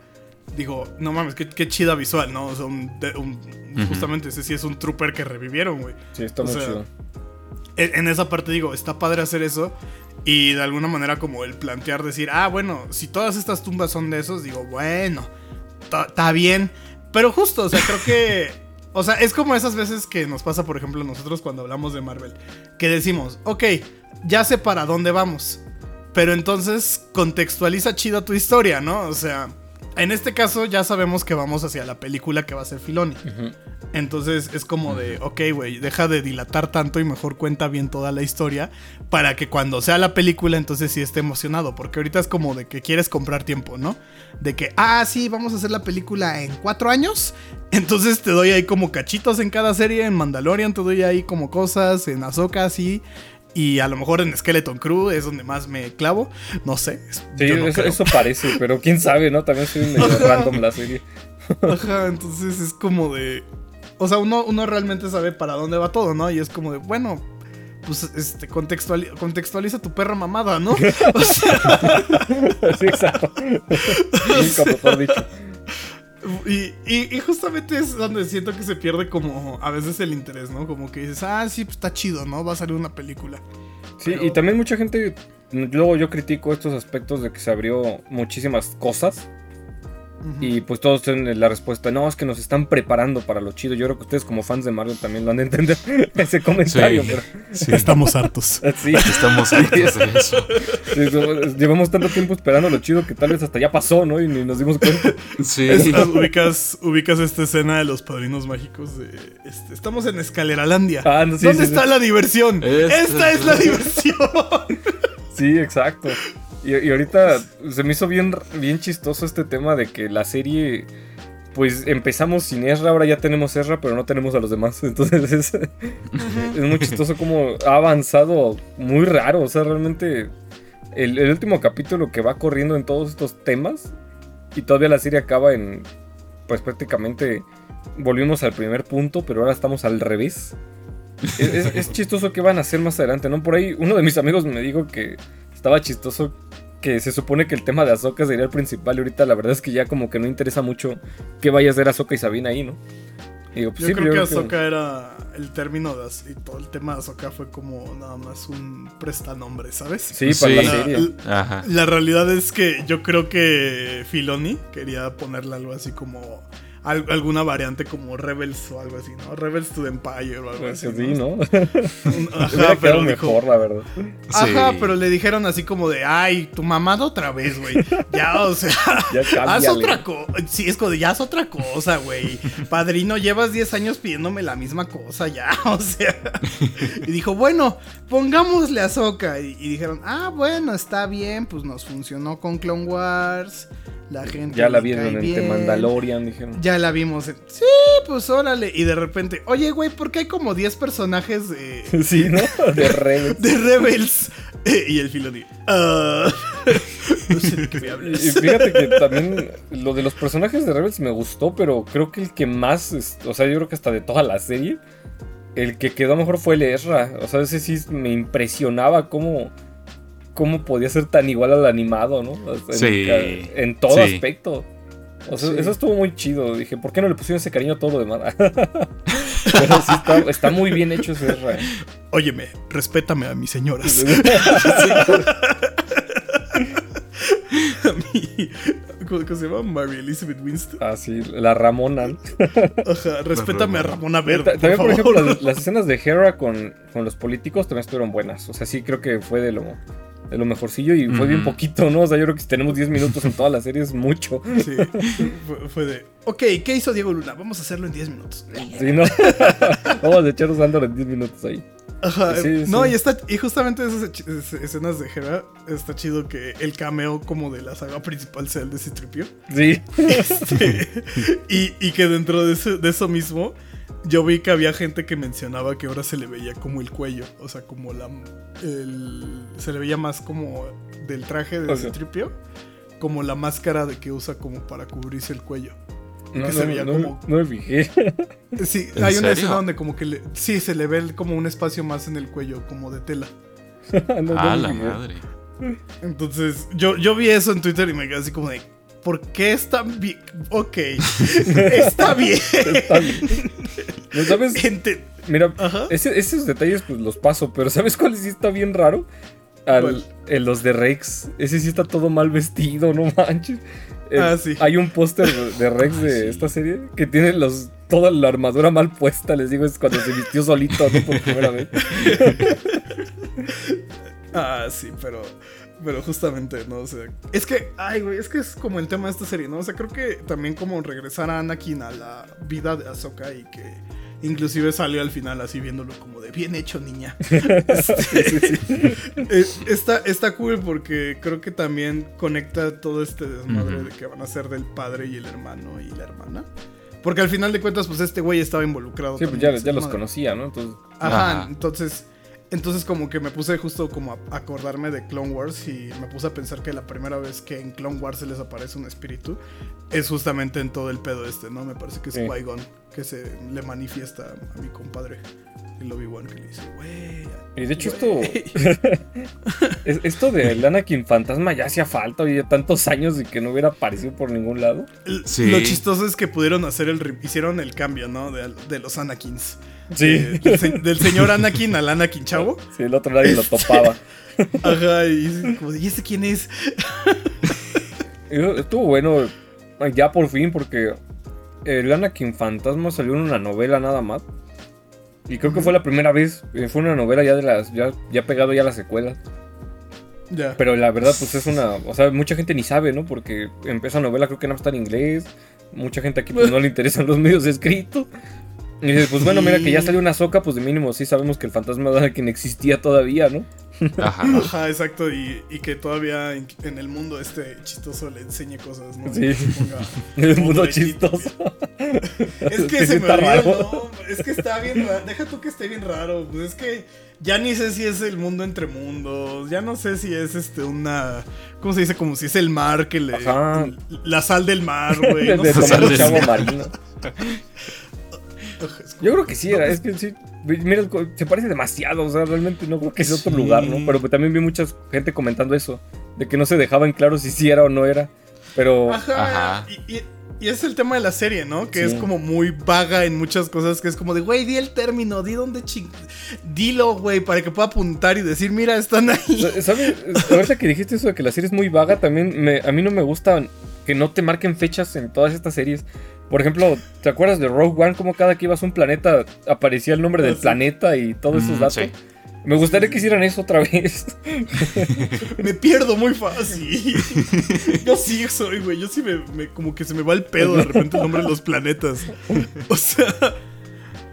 digo, no mames, qué, qué chida visual, ¿no? O sea, un- justamente ese sí es un trooper que revivieron, güey. Sí, está O muy sea, chido. En, en esa parte digo, está padre hacer eso. Y de alguna manera como el plantear decir, ah, bueno, si todas estas tumbas son de esos, digo, bueno, está bien. Pero justo, o sea, creo que... O sea, es como esas veces que nos pasa, por ejemplo, nosotros cuando hablamos de Marvel. Que decimos, ok, ya sé para dónde vamos. Pero entonces contextualiza chido tu historia, ¿no? O sea, en este caso ya sabemos que vamos hacia la película que va a ser Filoni. Entonces es como de, ok, güey, deja de dilatar tanto y mejor cuenta bien toda la historia para que cuando sea la película entonces sí esté emocionado. Porque ahorita es como de que quieres comprar tiempo, ¿no? De que, ah, sí, vamos a hacer la película en cuatro años. Entonces te doy ahí como cachitos en cada serie. En Mandalorian te doy ahí como cosas. En Ahsoka, sí. Y a lo mejor en Skeleton Crew es donde más me clavo. No sé. Sí, eso, parece, pero quién sabe, ¿no? También soy medio random la serie. Ajá, entonces es como de. O sea, uno, uno realmente sabe para dónde va todo, ¿no? Y es como de, bueno, pues este, contextualiza tu perra mamada, ¿no? O sea... sí, exacto. Nunca mejor dicho. Y, justamente es donde siento que se pierde como a veces el interés, ¿no? Como que dices, ah, sí, pues está chido, ¿no? Va a salir una película. Sí, y también mucha gente, luego yo critico estos aspectos de que se abrió muchísimas cosas y pues todos tienen la respuesta, no, es que nos están preparando para lo chido. Yo creo que ustedes como fans de Marvel también lo han de entender ese comentario. Sí, estamos hartos. Sí, estamos hartos de eso. llevamos tanto tiempo esperando lo chido que tal vez hasta ya pasó, ¿no? Y ni nos dimos cuenta. Sí. ubicas, ubicas esta escena de los padrinos mágicos de... Este, estamos en Escaleralandia. Ah, no, ¿Dónde está la diversión? Esta es la diversión. Sí, exacto. Y, ahorita se me hizo bien, bien chistoso este tema de que la serie pues empezamos sin Ezra, ahora ya tenemos Ezra, pero no tenemos a los demás. Entonces es, es muy chistoso como ha avanzado muy raro. O sea, realmente el, último capítulo que va corriendo en todos estos temas y todavía la serie acaba en, pues prácticamente volvimos al primer punto, pero ahora estamos al revés. Es, es chistoso que van a hacer más adelante, ¿no? Por ahí uno de mis amigos me dijo que estaba chistoso que se supone que el tema de Ahsoka sería el principal y ahorita la verdad es que ya como que no interesa mucho que vaya a ser Ahsoka y Sabina ahí, ¿no? Yo pues creo que Ahsoka era el término de y todo el tema de Ahsoka fue como nada más un prestanombre, ¿sabes? Sí, para la serie. La, la realidad es que yo creo que Filoni quería ponerle algo así como alguna variante como Rebels o algo así, ¿no? Rebels to the Empire o algo así. Sí, ¿no? Ajá, pero mejor, la verdad. Ajá, pero le dijeron así como de, ay, tu mamada otra vez, güey. Ya, o sea, haz otra cosa. Sí, es como de, ya haz otra cosa, güey. Padrino, llevas 10 años pidiéndome la misma cosa, ya, o sea. Y dijo, bueno, pongámosle a Soca. Y, y dijeron, ah, bueno, está bien, pues nos funcionó con Clone Wars. La gente. Ya la vieron en The Mandalorian, dijeron. Ya la vimos en. Sí, pues órale. Y de repente, oye, güey, ¿por qué hay como 10 personajes de. Sí, ¿no? De Rebels. de Rebels. y el filo Uh... no sé de qué me hablas. Y fíjate que también lo de los personajes de Rebels me gustó, pero creo que el que más. O sea, yo creo que hasta de toda la serie. El que quedó mejor fue el Ezra. O sea, ese sí me impresionaba cómo cómo podía ser tan igual al animado, ¿no? En, sí. En todo aspecto. O sea, eso estuvo muy chido. Dije, ¿por qué no le pusieron ese cariño a todo lo demás? Pero sí está, muy bien hecho ese R. Óyeme, respétame a mis señoras. a mí, ¿cómo, se llama? Mary Elizabeth Winston. Ah, sí, la Ramona. Ajá, respétame a Ramona Verde. También, por, ejemplo, las, escenas de Hera con, con los políticos también estuvieron buenas. O sea, sí creo que fue de lo de lo mejorcillo y fue bien poquito, ¿no? O sea, yo creo que si tenemos 10 minutos en toda la serie es mucho. Sí, fue, de, ok, ¿qué hizo Diego Luna? Vamos a hacerlo en 10 minutos. Sí, ¿no? Vamos a echarnos dándole en 10 minutos ahí. Ajá, no, y, está, y justamente esas escenas de Hera, está chido que el cameo como de la saga principal sea el de Citripio. Sí. Este, y, y, que dentro de, de eso mismo yo vi que había gente que mencionaba que ahora se le veía como el cuello, o sea, como la... se le veía más como del traje de Citripio, como la máscara de que usa como para cubrirse el cuello. No, se veía como... no me fijé. Sí, hay una escena donde como que le... sí, se le ve como un espacio más en el cuello, como de tela. ah, la madre. Entonces, yo, yo vi eso en Twitter y me quedé así como de, ¿por qué está bien? Ok, está bien. está bien. ¿No sabes? Mira, esos detalles pues los paso, pero ¿sabes cuál sí está bien raro? en los de Rex. Ese sí está todo mal vestido, no manches. Ah, sí. Hay un póster de Rex de sí. esta serie que tiene los, toda la armadura mal puesta. Les digo, es cuando se vistió solito ¿no? por primera vez. Ah, sí, pero. Pero justamente, ¿no? O sea. Es que, ay, güey, es que es como el tema de esta serie, ¿no? O sea, creo que también como regresar a Anakin a la vida de Ahsoka y que inclusive salió al final así viéndolo como de bien hecho, niña. Este, eh, está, está cool porque creo que también conecta todo este desmadre de que van a ser del padre y el hermano y la hermana. Porque al final de cuentas, pues este güey estaba involucrado. Sí, pues ya, ya los conocía, ¿no? Entonces, Ajá, Ajá. entonces. Entonces como que me puse justo como a acordarme de Clone Wars y me puse a pensar que la primera vez que en Clone Wars se les aparece un espíritu es justamente en todo el pedo este, ¿no? Me parece que es Sí. Qui-Gon que se le manifiesta a mi compadre el Obi-Wan que le dice, güey. y de hecho güey". esto, es- esto del Anakin fantasma ya hacía falta, oye, tantos años y que no hubiera aparecido por ningún lado. Sí. Lo chistoso es que pudieron hacer el... Hicieron el cambio, ¿no? De, de los Anakins. Sí. Eh, del, se- del señor Anakin al Anakin chavo. Sí, el otro nadie lo Este- topaba. Ajá, y como ¿y ese quién es? Estuvo bueno ya por fin porque el Anakin fantasma salió en una novela nada más. Y creo que fue la primera vez, eh, fue una novela ya de las, ya, ya pegado ya a la secuela. Ya. Pero la verdad, pues es una, o sea, mucha gente ni sabe, ¿no? Porque empieza novela creo que no está en inglés. Mucha gente aquí pues no le interesan los medios escritos. Y dices, pues bueno, mira que ya salió una soca, pues de mínimo sí sabemos que el fantasma de Anakin existía todavía, ¿no? Ajá. Ajá, exacto, y, y que todavía en, en el mundo este chistoso le enseñe cosas, ¿no? Sí. Ponga- El mundo chistoso. Es que Sí, se me olvida el raro. nombre, es que está bien raro, deja tú que esté bien raro, pues es que ya ni sé si es el mundo entre mundos, ya no sé si es este una, ¿cómo se dice? Como si es el mar que le... Ajá. La sal del mar, güey. No de sé. tomar del chavo mar. marino. Yo creo que sí era, es que sí. Mira, se parece demasiado, o sea, realmente no creo que sea otro Sí. lugar, ¿no? Pero también vi mucha gente comentando eso, de que no se dejaba en claro si sí era o no era. Pero Ajá. Ajá. Y, y- y es el tema de la serie, ¿no? Que Sí. es como muy vaga en muchas cosas. Que es como de, güey, di el término, di dónde ching. Dilo, güey, para que pueda apuntar y decir, mira, están ahí. Sa- ¿Sabes? Ahorita que dijiste eso de que la serie es muy vaga, también me- a mí no me gusta que no te marquen fechas en todas estas series. Por ejemplo, ¿te acuerdas de Rogue One? Como cada que ibas a un planeta aparecía el nombre del sí. planeta y todos esos Mm, datos? sí. Me gustaría que hicieran eso otra vez. Me pierdo muy fácil. Yo sí soy, güey. Yo sí me, me- Como que se me va el pedo de repente el nombre de los planetas. O sea.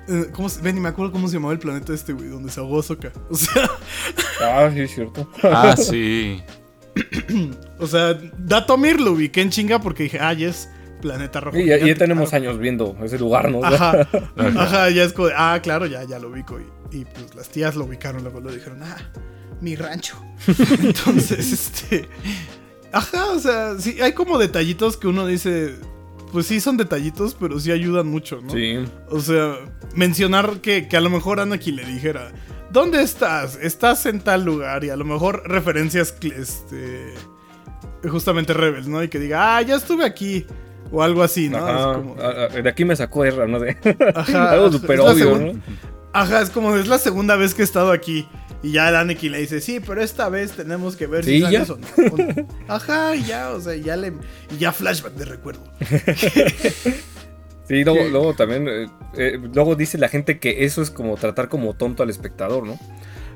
eh, ¿Cómo se, ven, ni me acuerdo cómo se llamaba el planeta este, güey, donde se ahogó Soka. O sea, ah, sí, es cierto. Ah, sí. o sea, Datomir lo ubiqué en chinga porque dije, ah, es planeta rojo. Y ya, tenemos claro. años viendo ese lugar, ¿no? Ajá, Ajá. ya es como, ah, claro, ya, ya lo ubico. Y, y, pues las tías lo ubicaron, luego lo dijeron, ah, mi rancho. Entonces, este. Ajá, o sea, sí, hay como detallitos que uno dice. Pues sí, son detallitos, pero sí ayudan mucho, ¿no? Sí. O sea, mencionar que, que a lo mejor Anakin le dijera, ¿dónde estás? Estás en tal lugar. Y a lo mejor referencias, este. Justamente Rebels, ¿no? Y que diga, ah, ya estuve aquí. O algo así, ¿no? Ajá. Como- Ah, ah, De aquí me sacó Erra, no sé. Ajá, Algo súper obvio, ¿no? Ajá, es como es la segunda vez que he estado aquí. Y ya Anakin le dice, sí, pero esta vez tenemos que ver Sí, si ya. o no. O no. Ajá, ya, o sea, ya le. Y ya flashback de recuerdo. Sí, luego, luego también, eh, eh, luego dice la gente que eso es como tratar como tonto al espectador, ¿no?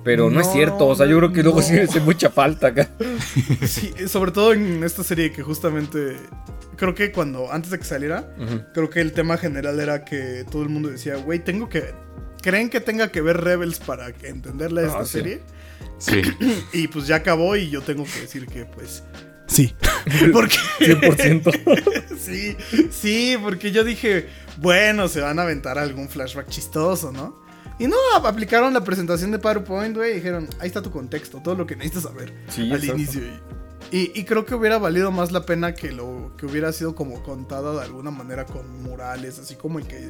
Pero no, es cierto, o sea, yo creo que luego no. sí hace mucha falta acá. Sí, sobre todo en esta serie que justamente. Creo que cuando, antes de que saliera, creo que el tema general era que todo el mundo decía, güey, tengo que. ¿Creen que tenga que ver Rebels para entenderla esta Ah, sí. serie? Sí. Y pues ya acabó y yo tengo que decir que pues. Sí. Porque. 100%. sí, sí, porque yo dije, bueno, se van a aventar algún flashback chistoso, ¿no? Y no, ap- aplicaron la presentación de PowerPoint, güey, y dijeron, ahí está tu contexto, todo lo que necesitas saber Sí, al exacto. inicio. Y, y- y creo que hubiera valido más la pena que lo que hubiera sido como contada de alguna manera con murales, así como el que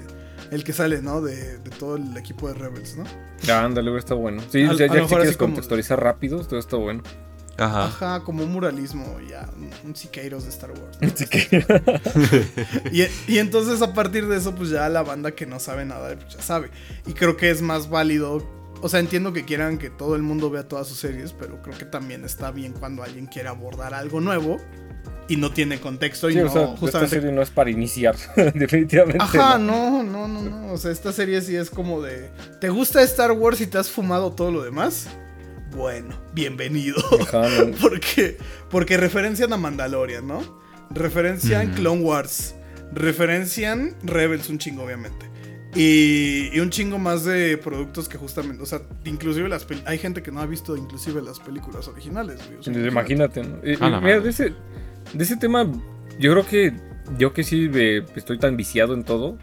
el que sale, ¿no? De, de todo el equipo de Rebels, ¿no? Ya, ándale, está bueno. Sí, A- ya, a ya lo si quieres así como- contextualizar rápido, todo está bueno. Ajá. Ajá, como un muralismo, ya, un, un Siqueiros de Star Wars. Que, Y, y entonces a partir de eso, pues ya la banda que no sabe nada, pues ya sabe. Y creo que es más válido O sea, entiendo que quieran que todo el mundo vea todas sus series, pero creo que también está bien cuando alguien quiere abordar algo nuevo y no tiene contexto y Sí, no, o sea, esta justamente serie no es para iniciar, definitivamente. Ajá, no. no, no, no, no. O sea, esta serie sí es como de. ¿Te gusta Star Wars y te has fumado todo lo demás? Bueno, bienvenido. Porque, porque referencian a Mandalorian, ¿no? Referencian Ujú. Clone Wars. Referencian Rebels un chingo, obviamente. Y, y un chingo más de productos que justamente, o sea, inclusive las hay gente que no ha visto inclusive las películas originales, güey. O sea, Imagínate, ¿no? Mira, de ese, de ese tema, yo creo que yo que sí eh, estoy tan viciado en todo,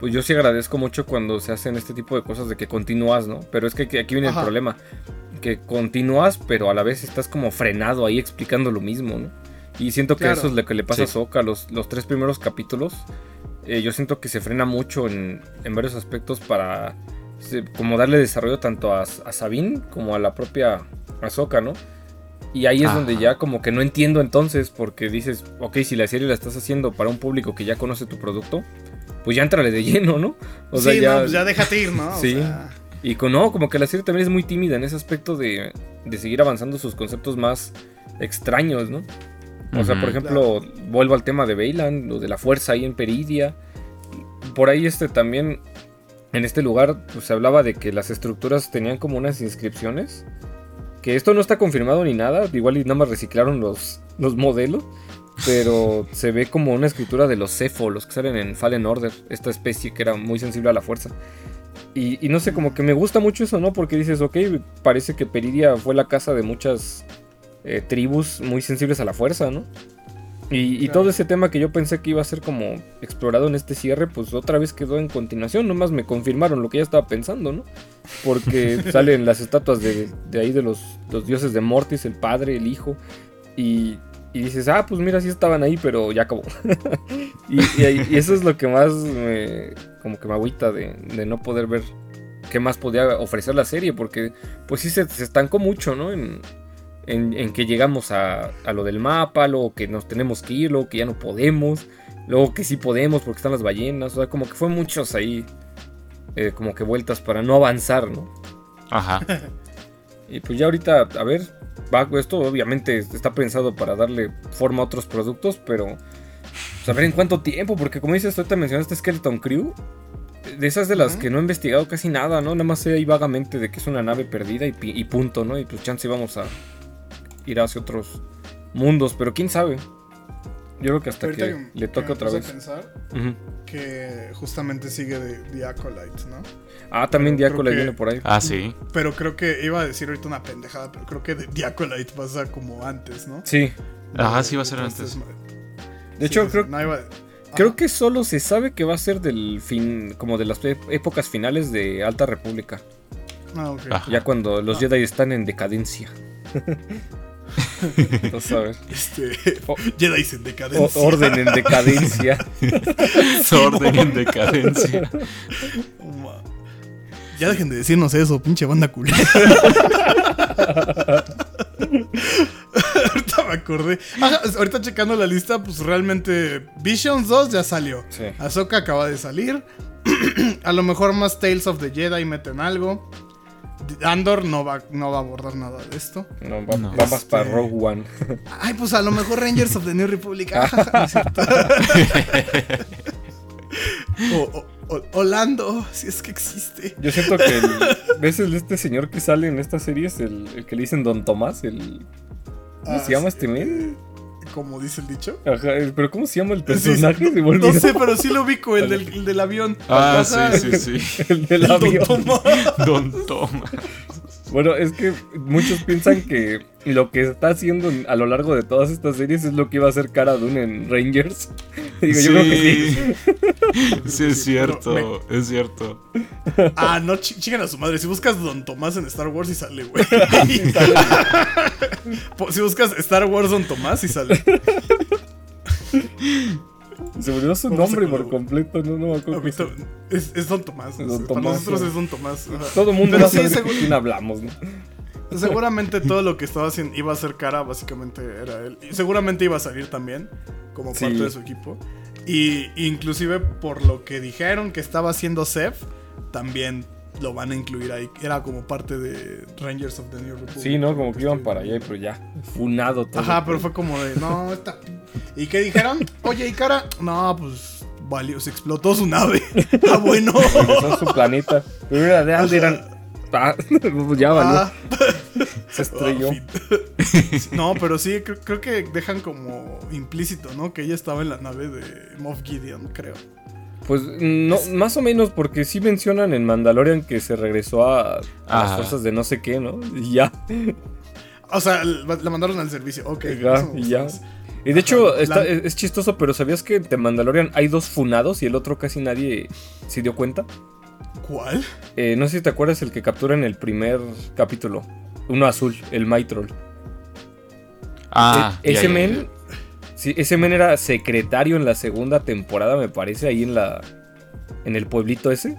pues yo sí agradezco mucho cuando se hacen este tipo de cosas de que continúas, ¿no? Pero es que aquí aquí viene Ajá. el problema, que continúas, pero a la vez estás como frenado ahí explicando lo mismo, ¿no? Y siento que Claro. eso es lo que le pasa a Sí. Soka, los, los tres primeros capítulos, eh, yo siento que se frena mucho en, en varios aspectos para se- como darle desarrollo tanto a, a Sabine como a la propia Ahsoka, ¿no? Y ahí es Ajá. donde ya como que no entiendo entonces, porque dices, ok, si la serie la estás haciendo para un público que ya conoce tu producto, pues ya entrale de lleno, ¿no? O sí, no, pues ya déjate ir, ¿no? O Sí. sea, Y con, no, como que la serie también es muy tímida en ese aspecto de, de seguir avanzando sus conceptos más extraños, ¿no? O sea, por ejemplo, vuelvo al tema de Bailan, lo de la fuerza ahí en Peridia. Por ahí este también, en este lugar, pues se hablaba de que las estructuras tenían como unas inscripciones. Que esto no está confirmado ni nada, igual y nada más reciclaron los, los modelos. Pero se ve como una escritura de los Cepho, los que salen en Fallen Order, esta especie que era muy sensible a la fuerza. Y, y no sé, como que me gusta mucho eso, ¿no? Porque dices, ok, parece que Peridia fue la casa de muchas eh, tribus muy sensibles a la fuerza, ¿no? Y, y Claro. todo ese tema que yo pensé que iba a ser como explorado en este cierre, pues otra vez quedó en continuación, nomás me confirmaron lo que ya estaba pensando, ¿no? Porque salen las estatuas de, de ahí de los, los dioses de Mortis, el padre, el hijo, y, y dices, ah, pues mira, sí estaban ahí, pero ya acabó. y, y eso es lo que más me, como que me agüita de, de no poder ver qué más podía ofrecer la serie, porque pues sí se, se estancó mucho, ¿no? En, en, en que llegamos a, a lo del mapa, luego que nos tenemos que ir, luego que ya no podemos, luego que sí podemos porque están las ballenas, o sea, como que fue muchos ahí, eh, como que vueltas para no avanzar, ¿no? Ajá. Y pues ya ahorita, a ver, va, esto obviamente está pensado para darle forma a otros productos, pero pues, a ver en cuánto tiempo, porque como dices, ahorita mencionaste Skeleton Crew, de esas de las que no he investigado casi nada, ¿no? Nada más sé ahí vagamente de que es una nave perdida y, punto, ¿no? Y pues chance vamos a ir hacia otros mundos, pero quién sabe. Yo creo que hasta ahorita que que- le que toque me otra puse a vez. pensar Ujú. que justamente sigue de The Acolyte, ¿no? Ah, también creo le que- viene por ahí. Ah, sí. Pero creo que iba a decir ahorita una pendejada, pero creo que de The Acolyte pasa como antes, ¿no? Sí. Ajá, sí va a ser antes. De hecho, sí, sí, creo, no iba- Creo que solo se sabe que va a ser del fin, como de las ép- épocas finales de Alta República. Ah, ok. Ajá. Ya cuando los Ah. Jedi están en decadencia. Entonces, a ver. Este. O- Jedi en decadencia. orden en decadencia. Orden en decadencia. Ya dejen de decirnos eso, pinche banda culera. acordé. Ajá, ahorita checando la lista, pues realmente Visions 2 ya salió. Sí. Ahsoka acaba de salir. a lo mejor más Tales of the Jedi meten algo. Andor no va, no va a abordar nada de esto. No, va, No. va más Este- para Rogue One. Ay, pues a lo mejor Rangers of the New Republic. Ah, no es cierto. o, o- o- Orlando, si es que existe. Yo siento que el, ¿ves el, este señor que sale en esta serie? Es el, el que le dicen Don Tomás. El, ¿Cómo Ah, se llama sí. este men? Como dice el dicho. Ajá, pero ¿cómo se llama el Sí, personaje? Me No sé, pero sí lo ubico, el del, el del avión. Ah, sí, sí, sí. El del el Don avión. Tomás. Don Toma. Bueno, es que muchos piensan que lo que está haciendo a lo largo de todas estas series es lo que iba a hacer Cara Dune en Rangers. Digo, yo creo que sí. Sí, es Sí, cierto, es cierto. Ah, no, chiquen a su madre. Si buscas Don Tomás en Star Wars y sale, güey. Si buscas Star Wars Don Tomás y sale. Se me olvidó su nombre por completo, no, no me acuerdo. Es, es Don Tomás. Don Para nosotros sí. es Don Tomás. Todo el mundo de seguro- quién hablamos, ¿no? Seguramente todo lo que estaba haciendo iba a ser cara, básicamente era él. Y seguramente iba a salir también, como Sí. parte de su equipo. Y inclusive por lo que dijeron que estaba haciendo Seth, también lo van a incluir ahí. Era como parte de Rangers of the New Republic. Sí, ¿no? Como que iban para allá, pero ya, funado todo. Ajá, pero fue como de, no, está... ¿Y qué dijeron? Oye, Ikara, no, pues valió, se explotó su nave. ah, bueno. Regresó su planeta. Pero era de Alderan. Ah, ya valió. Ah. Se estrelló. Ah, no, pero sí, creo, creo que dejan como implícito, ¿no? Que ella estaba en la nave de Moff Gideon, creo. Pues no, más o menos, porque sí mencionan en Mandalorian que se regresó a, a las fuerzas de no sé qué, ¿no? Y ya. O sea, la mandaron al servicio, ok. Ya, y ya. más. Y de hecho, Ajá, está- la- es, es chistoso, pero ¿sabías que de Mandalorian hay dos funados y el otro casi nadie se dio cuenta? ¿Cuál? Eh, no sé si te acuerdas el que captura en el primer capítulo. Uno azul, el Mytrol. Ah, E- ya, ese ya, men. Sí, ese men era secretario en la segunda temporada, me parece, ahí en la. En el pueblito ese.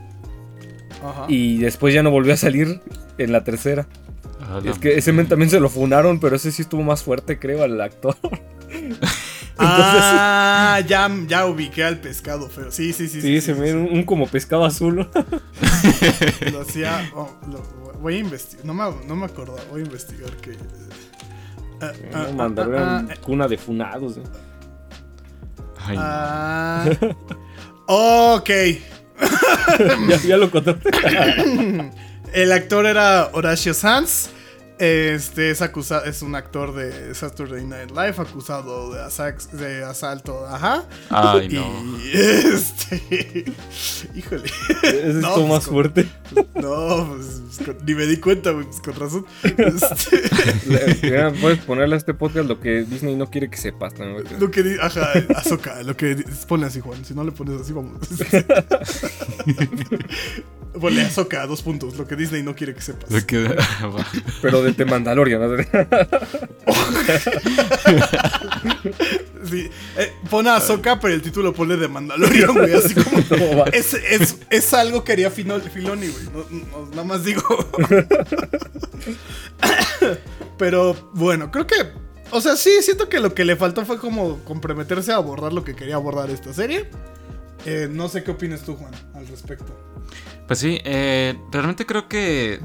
Ajá. Y después ya no volvió a salir en la tercera. Ah, la- Es que ese men también se lo funaron, pero ese sí estuvo más fuerte, creo, al actor. Ah, ya, ya ubiqué al pescado feo. Sí, sí, sí. Sí, sí, men, un, un como pescado azul. Lo hacía. oh, lo- voy a investigar. No me, no me acordaba. Voy a investigar que. Ah, ah, ah, ah, cuna de funados. ¿eh? Ay, no. ok. ya, ya lo contaste. El actor era Horacio Sanz. Este es acusado, es un actor de Saturday Night Live acusado de, asax- de asalto, ajá. Ay, no. Y este, híjole, Ese No, estuvo pues, más con- fuerte. no, pues, pues, con- ni me di cuenta, güey, pues, con razón. Este, ya Puedes ponerle a este podcast lo que Disney no quiere que sepas. güey. lo que ajá, Azoka, lo que ponle así, Juan, si no le pones así, vamos. ponle Azoka, dos puntos, lo que Disney no quiere que sepas. Pero de The Mandalorian. ¿no? Sí, eh, pon a Azoka, pero el título pone de Mandalorian, güey, así como... No, va. Es, es, es algo que haría Fino- Filoni, güey. No, no, nada más digo. Pero bueno, creo que. O sea, sí, siento que lo que le faltó fue como comprometerse a abordar lo que quería abordar esta serie. Eh, no sé qué opinas tú, Juan, al respecto. Pues sí, eh, realmente creo que.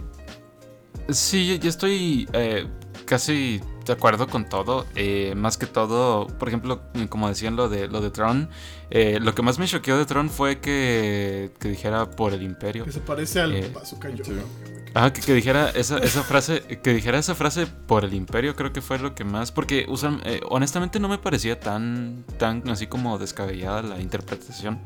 Sí, yo- estoy eh, casi de acuerdo con todo. eh, más que todo, por ejemplo, como decían lo de lo de Tron, eh, lo que más me choqueó de Tron fue que, que dijera por el Imperio. Que se parece al Eh, Bazooka Joe. Ah, que, que dijera esa, esa frase, que dijera esa frase por el imperio, creo que fue lo que más, porque usan, eh, honestamente no me parecía tan, tan así como descabellada la interpretación.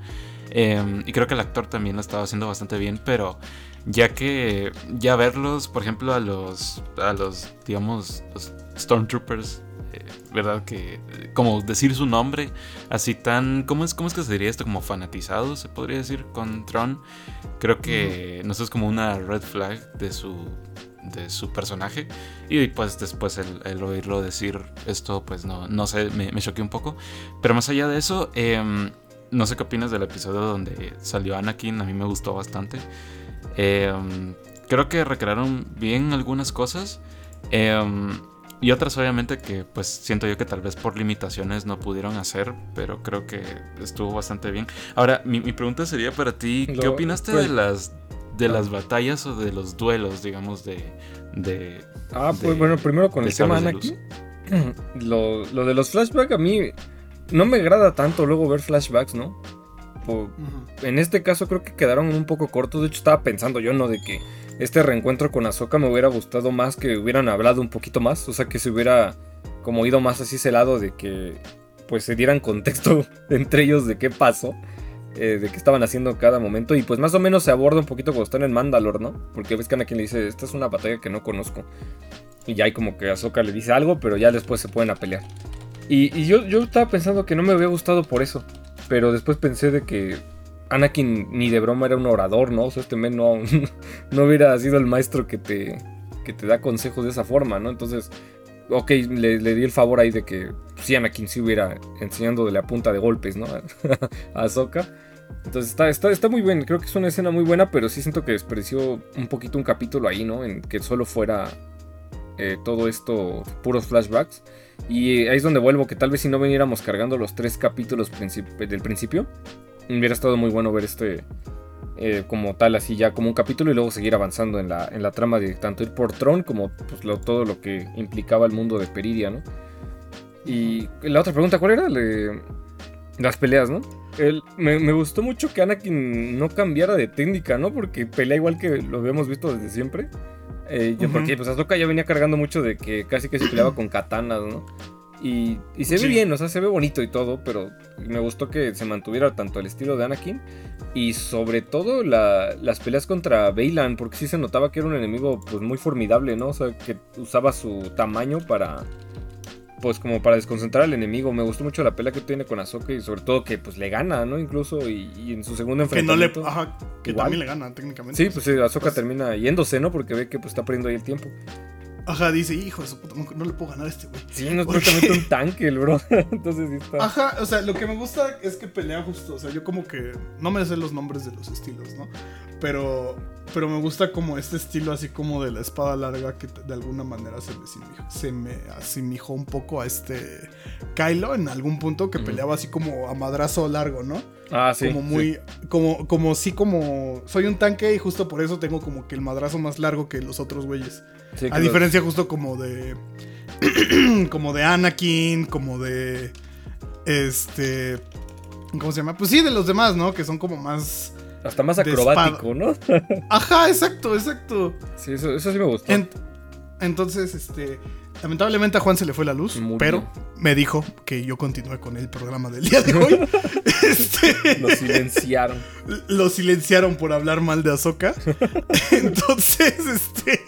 Eh, y creo que el actor también lo estaba haciendo bastante bien, pero ya que ya verlos, por ejemplo, a los, a los, digamos, los Stormtroopers, eh, ¿verdad? Que eh, como decir su nombre, así tan, ¿cómo es, cómo es que se diría esto? Como fanatizado, se podría decir, con Tron. Creo que no sé, es como una red flag de su, de su personaje. Y pues después el, el oírlo decir esto, pues no, no sé, me, me choqué un poco. Pero más allá de eso, em, no sé qué opinas del episodio donde salió Anakin, a mí me gustó bastante. Em, creo que recrearon bien algunas cosas. em, y otras obviamente que pues siento yo que tal vez por limitaciones no pudieron hacer, pero creo que estuvo bastante bien. Ahora, mi, mi pregunta sería para ti, ¿qué Lo- opinaste pues- de las de las batallas o de los duelos, digamos, de... de Ah, de- pues bueno, primero con el tema Anakin. Lo, lo de los flashbacks a mí no me agrada tanto luego ver flashbacks, ¿no? En este caso creo que quedaron un poco cortos. De hecho, estaba pensando yo, ¿no? De que este reencuentro con Ahsoka me hubiera gustado más que hubieran hablado un poquito más. O sea, que se hubiera como ido más así ese lado de que pues se dieran contexto entre ellos de qué pasó. eh, de qué estaban haciendo en cada momento. Y pues más o menos se aborda un poquito cuando están en Mandalore, ¿no? Porque ves que Anakin le dice, esta es una batalla que no conozco. Y ya hay como que Ahsoka le dice algo, pero ya después se pueden a pelear. Y, yo, yo estaba pensando que no me había gustado por eso. Pero después pensé de que Anakin ni de broma era un orador, ¿no? O sea, este men no, no hubiera sido el maestro que te, que te da consejos de esa forma, ¿no? Entonces, ok, le, le di el favor ahí de que sí, Anakin sí hubiera enseñándole la punta de golpes, ¿no? a Ahsoka. Entonces está, está, está muy bien, creo que es una escena muy buena, pero sí siento que desperdició un poquito un capítulo ahí, ¿no? En que solo fuera eh, todo esto puros flashbacks. Y ahí es donde vuelvo, que tal vez si no viniéramos cargando los tres capítulos del principio, hubiera estado muy bueno ver este, eh, como tal, así ya como un capítulo y luego seguir avanzando en la, en la trama de tanto ir por Tron como pues, todo lo que implicaba el mundo de Peridia, ¿no? Y la otra pregunta, ¿cuál era? Las peleas, ¿no? Me, me gustó mucho que Anakin no cambiara de técnica, ¿no? Porque pelea igual que lo habíamos visto desde siempre. Eh, yo-. Porque pues Ahsoka ya venía cargando mucho de que casi que se peleaba con katanas, ¿no? Y, y se ve bien, o sea, se ve bonito y todo, pero me gustó que se mantuviera tanto el estilo de Anakin y sobre todo la- las peleas contra Bailan, porque sí se notaba que era un enemigo pues muy formidable, ¿no? O sea, que usaba su tamaño para pues como para desconcentrar al enemigo. Me gustó mucho la pelea que tiene con Ahsoka y sobre todo que pues le gana, ¿no? Incluso y, y en su segundo Que no le. enfrentamiento. Ajá, que igual. también le gana técnicamente. Sí, pues Ahsoka Pues- termina yéndose, ¿no? Porque ve que pues está perdiendo ahí el tiempo. Ajá, dice, hijo de su puta, no, no le puedo ganar a este güey. Sí, no es prácticamente un tanque el bro. Entonces sí está. Ajá, o sea, lo que me gusta es que pelea justo. O sea, yo como que no me sé los nombres de los estilos, ¿no? Pero, pero me gusta como este estilo así como de la espada larga que de alguna manera se me, asimijó- se me asimijó un poco a este Kylo en algún punto que peleaba así como a madrazo largo, ¿no? Ah, sí. como muy, como, como sí como, soy un tanque y justo por eso tengo como que el madrazo más largo que los otros güeyes. Sí, A los- diferencia justo como de. como de Anakin, como de. Este. ¿Cómo se llama? Pues sí, de los demás, ¿no? Que son como más. Hasta más acrobático, ¿no? Ajá, exacto, exacto. Sí, eso, eso sí me gustó. En- entonces, este. Lamentablemente a Juan se le fue la luz, Muy pero bien. me dijo que yo continúe con el programa del día de hoy. este, Lo silenciaron. lo silenciaron por hablar mal de Ahsoka. Entonces, este.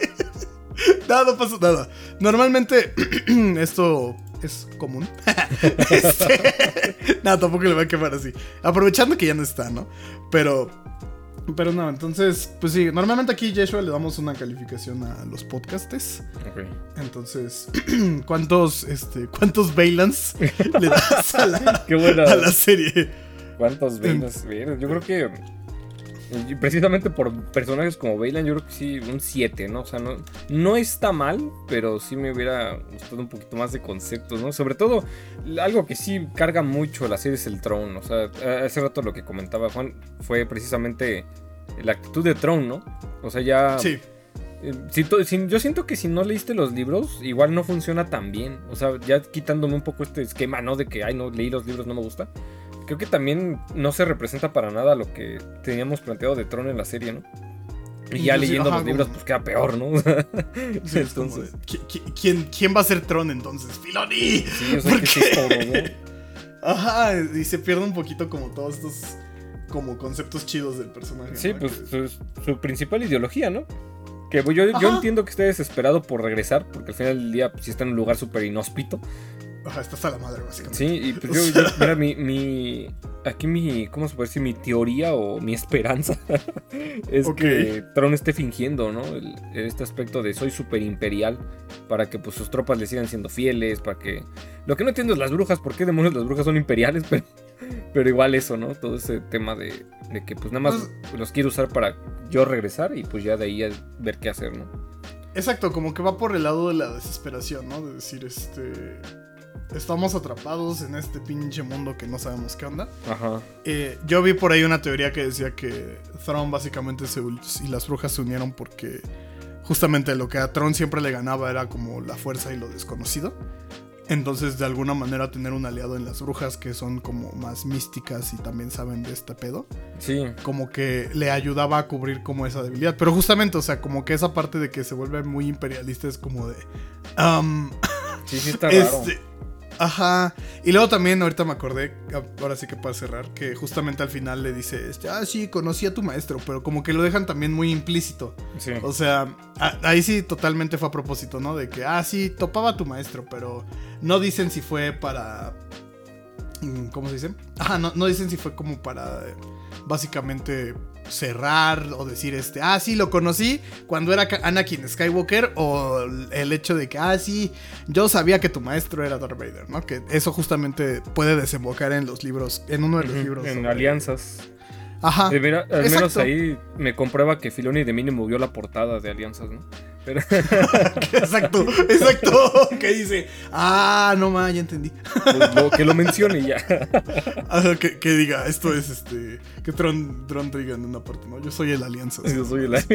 Nada, no pasa nada. Normalmente esto es común. Este, Nada, tampoco le va a quemar así. Aprovechando que ya no está, ¿no? Pero. Pero no, entonces, pues sí, normalmente aquí Yeshua le damos una calificación a los podcastes. Ok. Entonces, ¿cuántos, este, cuántos Bailans le das a la, Qué a la serie? ¿Cuántas Bailas? Bien, Yo creo que. Precisamente por personajes como Bailan, yo creo que sí, un 7, ¿no? O sea, no, no está mal, pero sí me hubiera gustado un poquito más de conceptos, ¿no? Sobre todo, algo que sí carga mucho la serie es el Tron. O sea, hace rato lo que comentaba Juan fue precisamente la actitud de Tron, ¿no? O sea, ya. Sí. Eh, si to- si- yo siento que si no leíste los libros, igual no funciona tan bien. O sea, ya quitándome un poco este esquema, ¿no? De que, ay, no, leí los libros, no me gusta. Creo que también no se representa para nada lo que teníamos planteado de Tron en la serie, ¿no? Y ya leyendo ajá, los libros, como- pues queda peor, ¿no? Sí, entonces, de, ¿qui- qui- ¿quién, ¿Quién va a ser Tron entonces? ¡Filoni! sí, o sea, ¿por que qué? es todo, ¿no? Ajá, y se pierde un poquito como todos estos como conceptos chidos del personaje. Sí, ¿no? pues Que- su, su principal ideología, ¿no? Que pues, yo, yo entiendo que esté desesperado por regresar, porque al final del día pues, sí está en un lugar súper inhóspito. Ajá, estás a la madre, básicamente. Sí, y pues yo, mira, mi, mi, aquí mi, ¿cómo se puede decir? Mi teoría o mi esperanza es que Tron esté fingiendo, ¿no? El- este aspecto de soy super imperial para que pues sus tropas le sigan siendo fieles, para que... Lo que no entiendo es las brujas, ¿por qué demonios las brujas son imperiales? Pero, pero igual eso, ¿no? Todo ese tema de, de que pues nada más los quiero usar para yo regresar y pues ya de ahí a ver qué hacer, ¿no? Exacto, como que va por el lado de la desesperación, ¿no? De decir, este. Estamos atrapados en este pinche mundo que no sabemos qué onda. Ajá. Eh, yo vi por ahí una teoría que decía que Thrawn básicamente se, y las brujas se unieron porque justamente lo que a Tron siempre le ganaba era como la fuerza y lo desconocido. Entonces, de alguna manera, tener un aliado en las brujas que son como más místicas y también saben de este pedo, Sí, como que le ayudaba a cubrir como esa debilidad. Pero justamente, o sea, como que esa parte de que se vuelve muy imperialista es como de... um, sí, sí está raro. este, ajá. Y luego también, ahorita me acordé, ahora sí que para cerrar, que justamente al final le dice, este, ah, sí, conocí a tu maestro, pero como que lo dejan también muy implícito. Sí. O sea, a- ahí sí totalmente fue a propósito, ¿no? De que, ah, sí, topaba a tu maestro, pero no dicen si fue para... mm, ¿Cómo se dice? Ajá, no, no dicen si fue como para eh, básicamente cerrar o decir este, ah, sí, lo conocí cuando era Anakin Skywalker o el hecho de que, ah, sí, yo sabía que tu maestro era Darth Vader, ¿no? Que eso justamente puede desembocar en los libros, en uno de los libros. en sobre- alianzas. Ajá. Eh, mira, al menos exacto. ahí me comprueba que Filoni de mínimo vio la portada de Alianzas, ¿no? exacto, exacto. Que dice, ah, no más, ya entendí. Pues, lo- que lo mencione ya. Ajá, que, que diga, esto es este. Que Tron, Tron diga en una parte, ¿no? Yo soy el Alianza. Yo soy el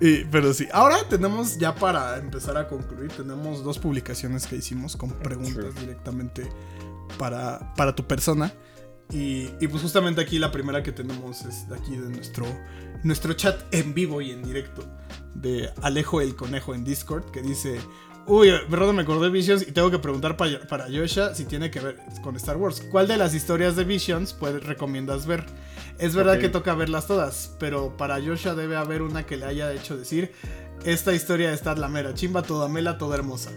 Y- pero sí, ahora tenemos ya para empezar a concluir, tenemos dos publicaciones que hicimos con preguntas Sí. directamente para, para tu persona. Y, y pues justamente aquí la primera que tenemos es de aquí de nuestro, nuestro chat en vivo y en directo de Alejo el Conejo en Discord que dice... Uy, perdón, me acordé de Visions y tengo que preguntar para, para Yosha si tiene que ver con Star Wars. ¿Cuál de las historias de Visions puede, recomiendas ver? Es verdad que toca verlas todas, pero para Yosha debe haber una que le haya hecho decir, esta historia está la mera chimba, toda mela, toda hermosa.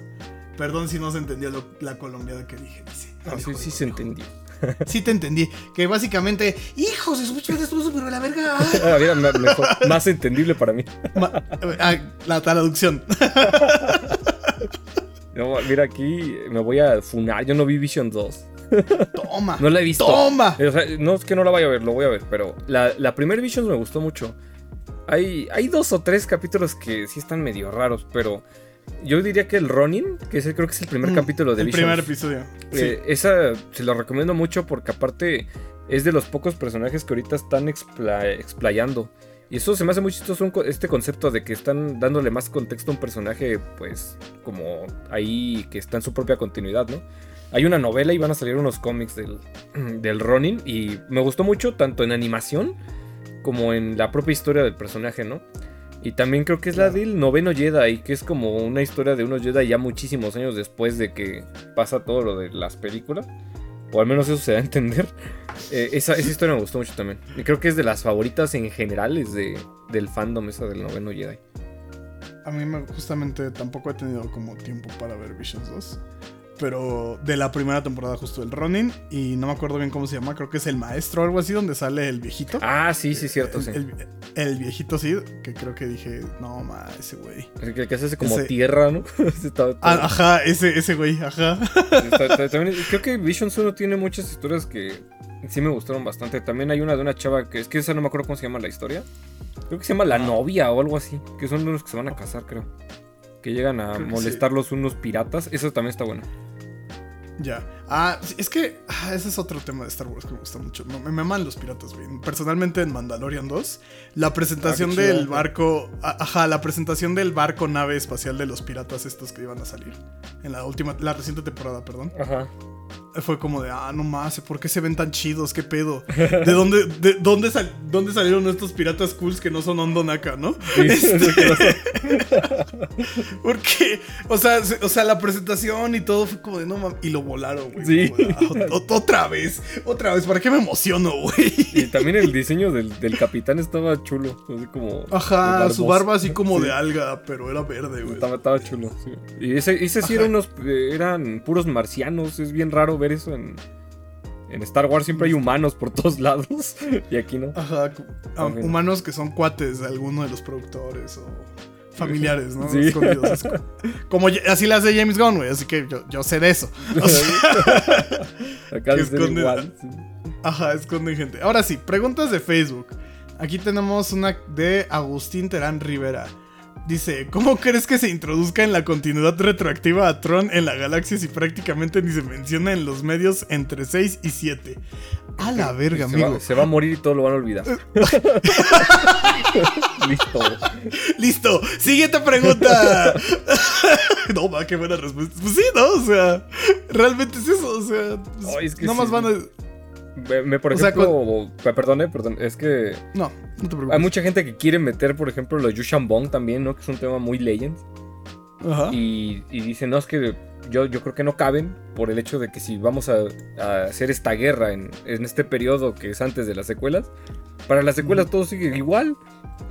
Perdón si no se entendió lo- la colombiana que dije, dice. Ah, sí, sí se entendió. Sí te entendí. Que básicamente, hijos madre, estuvo pero la verga. ay". Ah, mira, me- mejor, más entendible para mí. Ma- ah, la traducción. No, mira, aquí me voy a funar. Yo no vi Vision 2. Toma. No la he visto. Toma. O sea, no es que no la vaya a ver, lo voy a ver. Pero la, la primera Visions me gustó mucho. Hay, hay dos o tres capítulos que sí están medio raros, pero yo diría que el Ronin, que ese creo que es el primer Mm, capítulo de El Visions. primer episodio. Sí. Eh, esa se lo recomiendo mucho porque aparte es de los pocos personajes que ahorita están expla- explayando. Y eso se me hace muy chistoso este concepto de que están dándole más contexto a un personaje, pues, como ahí que está en su propia continuidad, ¿no? Hay una novela y van a salir unos cómics del, del Ronin y me gustó mucho tanto en animación como en la propia historia del personaje, ¿no? Y también creo que es la del noveno Jedi, que es como una historia de unos Jedi ya muchísimos años después de que pasa todo lo de las películas. O al menos eso se da a entender. Eh, esa, esa historia me gustó mucho también. Y creo que es de las favoritas en generales de, del fandom esa del noveno Jedi. A mí me, justamente tampoco he tenido como tiempo para ver Visions 2. Pero de la primera temporada justo el Ronin. Y no me acuerdo bien cómo se llama. Creo que es el maestro o algo así donde sale el viejito. Ah, sí, sí, cierto, el, sí. el- el viejito Sid. Que creo que dije, no, ma, ese güey. El que, hace como Ese- tierra, ¿no? Está- Ah, ajá, ese, ese güey, ajá. También- creo que Visions 1 tiene muchas historias que sí me gustaron bastante. También hay una de una chava que es que esa no me acuerdo cómo se llama la historia. Creo que se llama La Novia o algo así. Que son unos que se van a casar, creo. Que llegan a Creo molestarlos unos piratas. Eso también está bueno. Ya. Ah, es que ah, ese es otro tema de Star Wars que me gusta mucho. Me, me maman los piratas, güey. Personalmente en Mandalorian 2, la presentación Ah, chido. del barco. Ajá, la presentación del barco nave espacial de los piratas estos que iban a salir. En la última, la reciente temporada, perdón. Ajá. Fue como de, ah, no más, ¿por qué se ven tan chidos? ¿Qué pedo? ¿De dónde, de dónde, sal- dónde salieron estos piratas cools que no son Hondo Naka, no? Sí, Este-. Porque, o sea, se- o sea, la presentación y todo fue como de no mames. Y lo volaron, güey. Sí. De, ah, ot- otra vez, otra vez. ¿Para qué me emociono, güey? Y también el diseño del, del capitán estaba chulo. Así como. Ajá, su barba así como Sí. de alga, pero era verde, güey. Estaba, estaba chulo. sí. Y ese, ese sí Ajá. eran unos. eh, eran puros marcianos. Es bien raro ver eso en. En Star Wars siempre hay humanos por todos lados. Y aquí no. Ajá, ah, humanos que son cuates de alguno de los productores o familiares, ¿no? Sí. Escondidos. Es co- como así le hace James Gunn, güey, así que yo, yo sé de eso. O sea, Acá que es esconde- igual. sí. Ajá, esconden gente. Ahora sí, preguntas de Facebook. Aquí tenemos una de Agustín Terán Rivera. Dice, ¿cómo crees que se introduzca en la continuidad retroactiva a Tron en la galaxia si prácticamente ni se menciona en los medios entre 6 y 7? A la verga, se, amigo. va, se va a morir y todo lo van a olvidar. Listo. Listo, siguiente pregunta. no, va, qué buena respuesta. Pues sí, ¿no? O sea, realmente es eso. O sea, pues, Ay, es que no más sí. van a... Me, por O sea, ejemplo, pe- perdone, perdón, es que No, no te preocupes. hay mucha gente que quiere meter, por ejemplo, lo de Yushan Bong también, ¿no? Que es un tema muy Legends. Ajá. Y, y dicen, no, es que yo, yo creo que no caben por el hecho de que si vamos a, a hacer esta guerra en, en este periodo que es antes de las secuelas, para las secuelas todo sigue igual.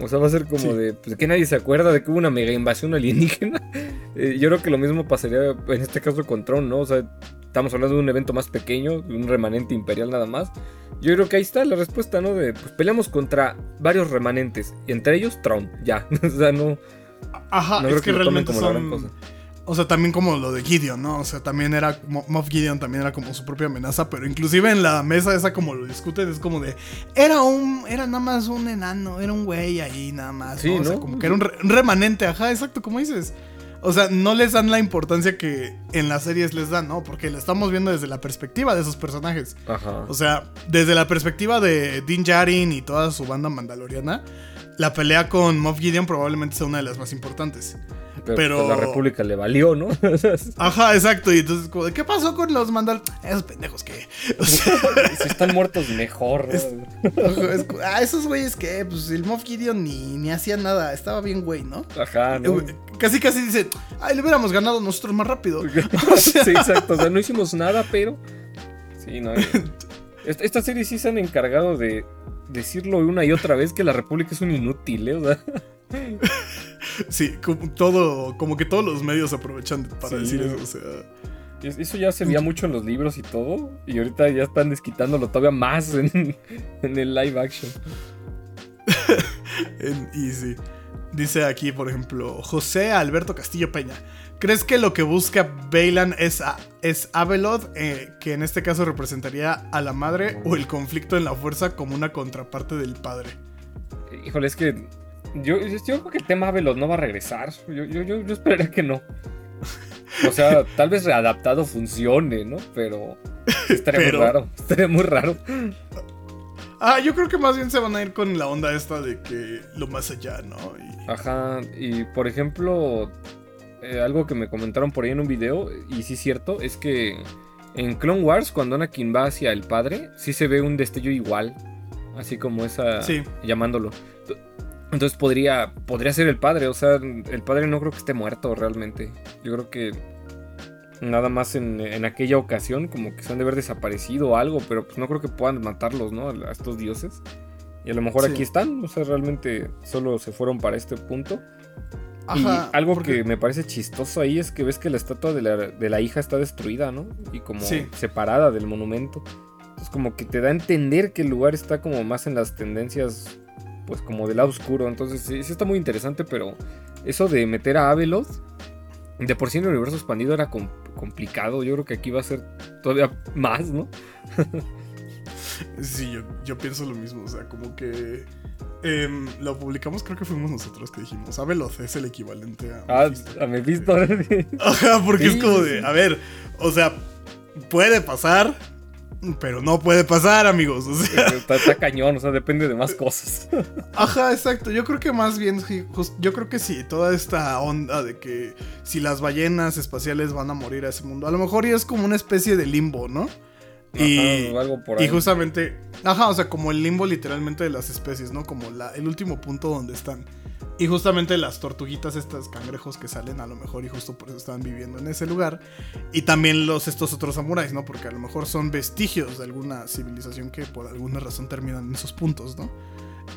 O sea, va a ser como Sí. de pues, que nadie se acuerda de que hubo una mega invasión alienígena. Eh, yo creo que lo mismo pasaría en este caso con Tron, ¿no? O sea, estamos hablando de un evento más pequeño, de un remanente imperial nada más. Yo creo que ahí está la respuesta, ¿no? De pues peleamos contra varios remanentes, y entre ellos Tron, ya. o sea, no, Ajá, no es creo que, realmente son... cosa. O sea, también como lo de Gideon, ¿no? O sea, también era, Mo- Moff Gideon también era como su propia amenaza, pero inclusive en la mesa esa como lo discuten, es como de, era un, era nada más un enano, era un güey ahí nada más, Sí, ¿no? O sea, ¿no? como que era un, re- un remanente, ajá, exacto, como dices. O sea, no les dan la importancia que en las series les dan, ¿no? Porque la estamos viendo desde la perspectiva de esos personajes. Ajá. O sea, desde la perspectiva de Din Djarin y toda su banda mandaloriana, la pelea con Moff Gideon probablemente sea una de las más importantes. Pero, pero- pues, la República le valió, ¿no? Ajá, exacto. Y entonces, como ¿qué pasó con los mandal? Esos pendejos que. O sea, si están muertos, mejor. ¿no? Es- ojo, es como, ah, esos güeyes que, pues el Moff Gideon ni, ni hacía nada. Estaba bien, güey, ¿no? Ajá, ¿no? Eh, Casi, casi dice, ay, le hubiéramos ganado nosotros más rápido. O sea, sí, exacto. O sea, no hicimos nada, pero. Sí, no. Esta, esta serie sí se han encargado de decirlo una y otra vez que la República es un inútil, ¿eh? O sea, sí, como, todo, como que todos los medios aprovechan para Sí. decir eso. O sea, es- eso ya se veía mucho en los libros y todo. Y ahorita ya están desquitándolo todavía más en, en el live action. en Easy. Dice aquí, por ejemplo, José Alberto Castillo Peña. ¿Crees que lo que busca Bailan es, a, es Abeloth, eh, que en este caso representaría a la madre, o el conflicto en la fuerza como una contraparte del padre? Híjole, es que. Yo, yo creo que el tema Abeloth no va a regresar. Yo, yo, yo, yo esperaría que no. O sea, tal vez readaptado funcione, ¿no? Pero. Estaría Pero- muy raro. Estaría muy raro. Ah, yo creo que más bien se van a ir con la onda esta de que lo más allá, ¿no? Y- Ajá, y por ejemplo, eh, algo que me comentaron por ahí en un video, y sí es cierto, es que en Clone Wars, cuando Anakin va hacia el padre, sí se ve un destello igual, así como esa, Sí. llamándolo. Entonces podría, podría ser el padre, o sea, el padre no creo que esté muerto realmente. Yo creo que nada más en, en aquella ocasión como que se han de haber desaparecido o algo, pero pues no creo que puedan matarlos, ¿no? A estos dioses. Y a lo mejor Sí. aquí están, o sea, realmente solo se fueron para este punto. Ajá, y algo porque- que me parece chistoso ahí es que ves que la estatua de la, de la hija está destruida, ¿no? Y como Sí. separada del monumento. Entonces como que te da a entender que el lugar está como más en las tendencias, pues como del lado oscuro. Entonces sí, sí está muy interesante, pero eso de meter a Abeloth, de por sí en el universo expandido era com- complicado. Yo creo que aquí va a ser todavía más, ¿no? Sí, yo, yo pienso lo mismo. O sea, como que em, lo publicamos, creo que fuimos nosotros que dijimos. Abeloth es el equivalente a. Ah, Mephisto". a Mephisto. Ajá, porque es como de, a ver, o sea, puede pasar, pero no puede pasar, amigos. O sea, está, está cañón, o sea, depende de más cosas. ajá, exacto. Yo creo que más bien, yo creo que sí, toda esta onda de que si las ballenas espaciales van a morir a ese mundo, a lo mejor ya es como una especie de limbo, ¿no? Y, Ajá, algo por y ahí. justamente, ajá, o sea, como el limbo literalmente de las especies, ¿no? Como la, el último punto donde están. Y justamente las tortuguitas, estas cangrejos que salen a lo mejor y justo por eso estaban viviendo en ese lugar. Y también los estos otros samuráis, ¿no? Porque a lo mejor son vestigios de alguna civilización que por alguna razón terminan en esos puntos, ¿no?